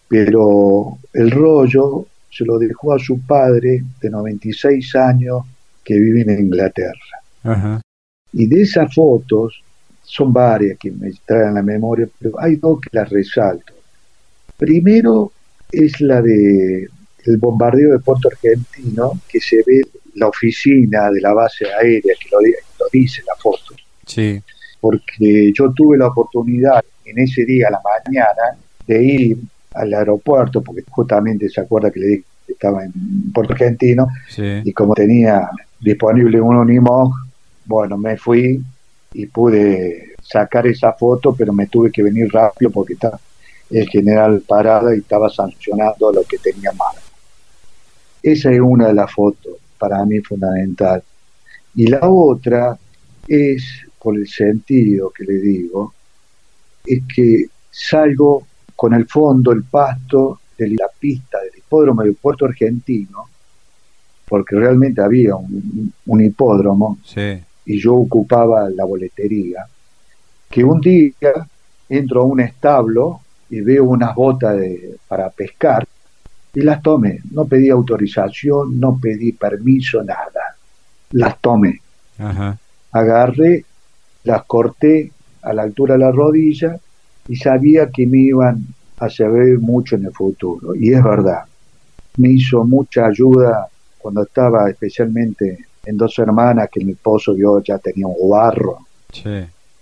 pero el rollo se lo dejó a su padre de 96 años que vive en Inglaterra. Y de esas fotos, son varias que me traen la memoria, pero hay dos que las resalto. Primero es la de el bombardeo de Puerto Argentino, que se ve la oficina de la base aérea, que lo, dice la foto. Sí. Porque yo tuve la oportunidad en ese día a la mañana de ir al aeropuerto, porque justamente se acuerda que le dije que estaba en Puerto Argentino, y como tenía disponible un Unimog, bueno, me fui y pude sacar esa foto, pero me tuve que venir rápido porque está, el general Parada y estaba sancionando lo que tenía mal. Esa es una de las fotos para mí fundamental. Y la otra es, por el sentido que le digo, es que salgo con el fondo, el pasto de la pista del hipódromo del puerto argentino, porque realmente había un, hipódromo y yo ocupaba la boletería, que un día entro a un establo y veo unas botas de, para pescar y las tomé. No pedí autorización, no pedí permiso, nada. Las tomé. Agarré, las corté a la altura de la rodilla y sabía que me iban a servir mucho en el futuro. Y es verdad, me hizo mucha ayuda cuando estaba especialmente en dos hermanas que mi esposo yo ya tenía un barro.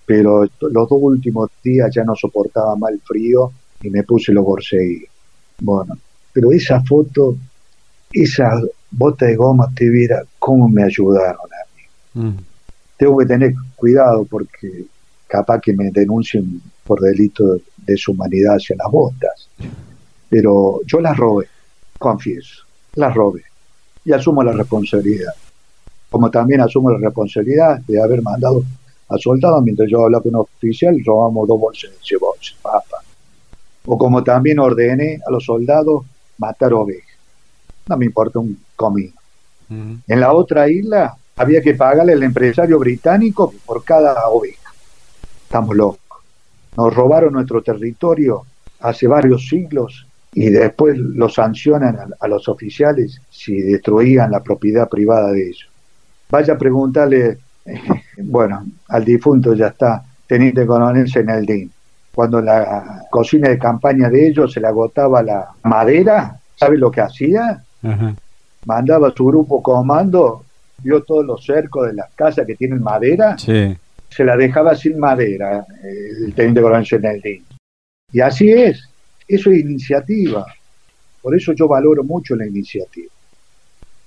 Pero los dos últimos días ya no soportaba más el frío y me puse los borseí. Bueno, pero esa foto, esa bota de goma, te viera cómo me ayudaron a mí. Mm. Tengo que tener cuidado porque capaz que me denuncien por delito de deshumanidad hacia las botas. Pero yo las robé, confieso, las robé y asumo la responsabilidad. Como también asumo la responsabilidad de haber mandado a soldados mientras yo hablaba con un oficial robamos dos bolsas de cebolla, papa. O como también ordené a los soldados matar ovejas. No me importa un comino. En la otra isla había que pagarle al empresario británico por cada oveja. Estamos locos. Nos robaron nuestro territorio hace varios siglos y después lo sancionan a, los oficiales si destruían la propiedad privada de ellos. Vaya a preguntarle, bueno, al difunto ya está, teniente coronel Seneldín, cuando la cocina de campaña de ellos se le agotaba la madera, ¿sabe lo que hacía? Mandaba a su grupo comando, vio todos los cercos de las casas que tienen madera, se la dejaba sin madera el teniente coronel Seneldín. Y así es, eso es iniciativa. Por eso yo valoro mucho la iniciativa.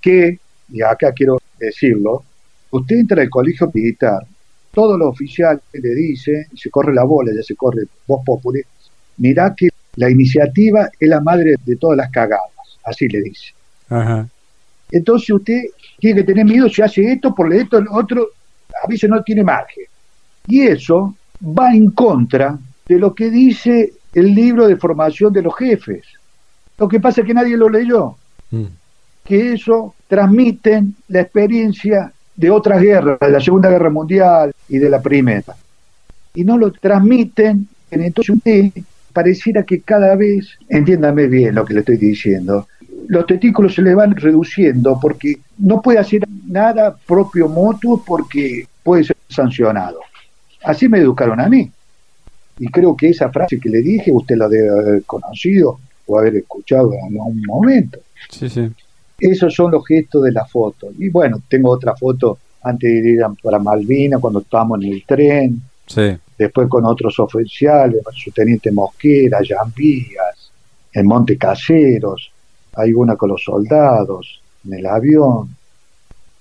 Que, y acá quiero decirlo, usted entra al colegio militar, todos los oficiales le dicen, se corre la bola, ya se corre voz popular, mirá que la iniciativa es la madre de todas las cagadas, así le dice. Entonces usted tiene que tener miedo si hace esto, por esto, el otro, a veces no tiene margen. Y eso va en contra de lo que dice el libro de formación de los jefes. Lo que pasa es que nadie lo leyó. Mm. Que eso transmiten la experiencia de otras guerras, de la Segunda Guerra Mundial y de la Primera. Y no lo transmiten, entonces usted pareciera que cada vez, entiéndame bien lo que le estoy diciendo, los testículos se le van reduciendo porque no puede hacer nada propio mutuo porque puede ser sancionado. Así me educaron a mí. Y creo que esa frase que le dije usted la debe haber conocido o haber escuchado en algún momento. Sí, sí. Esos son los gestos de la foto. Y bueno, tengo otra foto antes de ir para Malvina, cuando estábamos en el tren. Sí. Después con otros oficiales, su teniente Mosquera, Vías, en Monte Caseros. Hay una con los soldados, en el avión.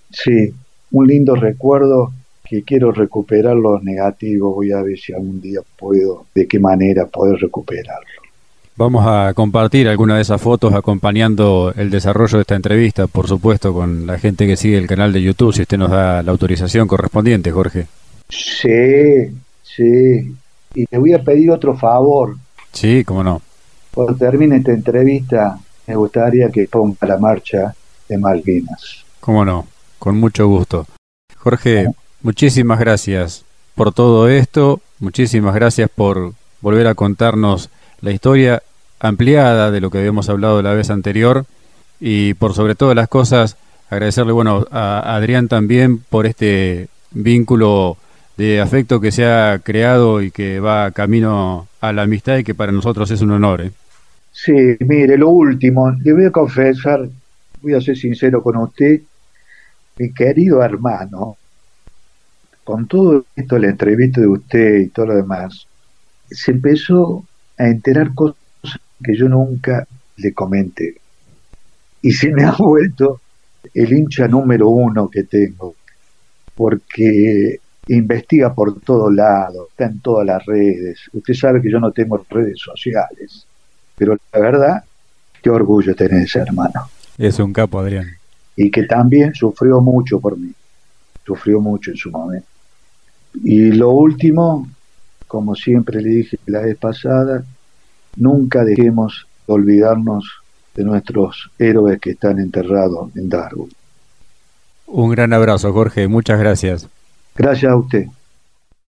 Sí, un lindo recuerdo que quiero recuperar los negativos, voy a ver si algún día puedo, de qué manera poder recuperarlo. Vamos a compartir alguna de esas fotos acompañando el desarrollo de esta entrevista, por supuesto, con la gente que sigue el canal de YouTube, si usted nos da la autorización correspondiente, Jorge. Sí, sí. Y te voy a pedir otro favor. Sí, cómo no. Cuando termine esta entrevista, me gustaría que ponga la marcha de Malvinas. Cómo no, con mucho gusto. Jorge, Muchísimas gracias por todo esto, muchísimas gracias por volver a contarnos la historia ampliada de lo que habíamos hablado la vez anterior y por sobre todas las cosas agradecerle bueno a Adrián también por este vínculo de afecto que se ha creado y que va camino a la amistad y que para nosotros es un honor. ¿eh? Sí, mire, lo último, le voy a confesar, voy a ser sincero con usted, mi querido hermano, con todo esto, la entrevista de usted y todo lo demás, se empezó a enterar cosas que yo nunca le comenté. Y se me ha vuelto el hincha número uno que tengo, porque investiga por todos lados, está en todas las redes. Usted sabe que yo no tengo redes sociales, pero la verdad, qué orgullo tener ese hermano. Es un capo, Adrián. Y que también sufrió mucho por mí, sufrió mucho en su momento. Y lo último, como siempre le dije la vez pasada, nunca dejemos de olvidarnos de nuestros héroes que están enterrados en Darwin. Un gran abrazo, Jorge. Muchas gracias. Gracias a usted.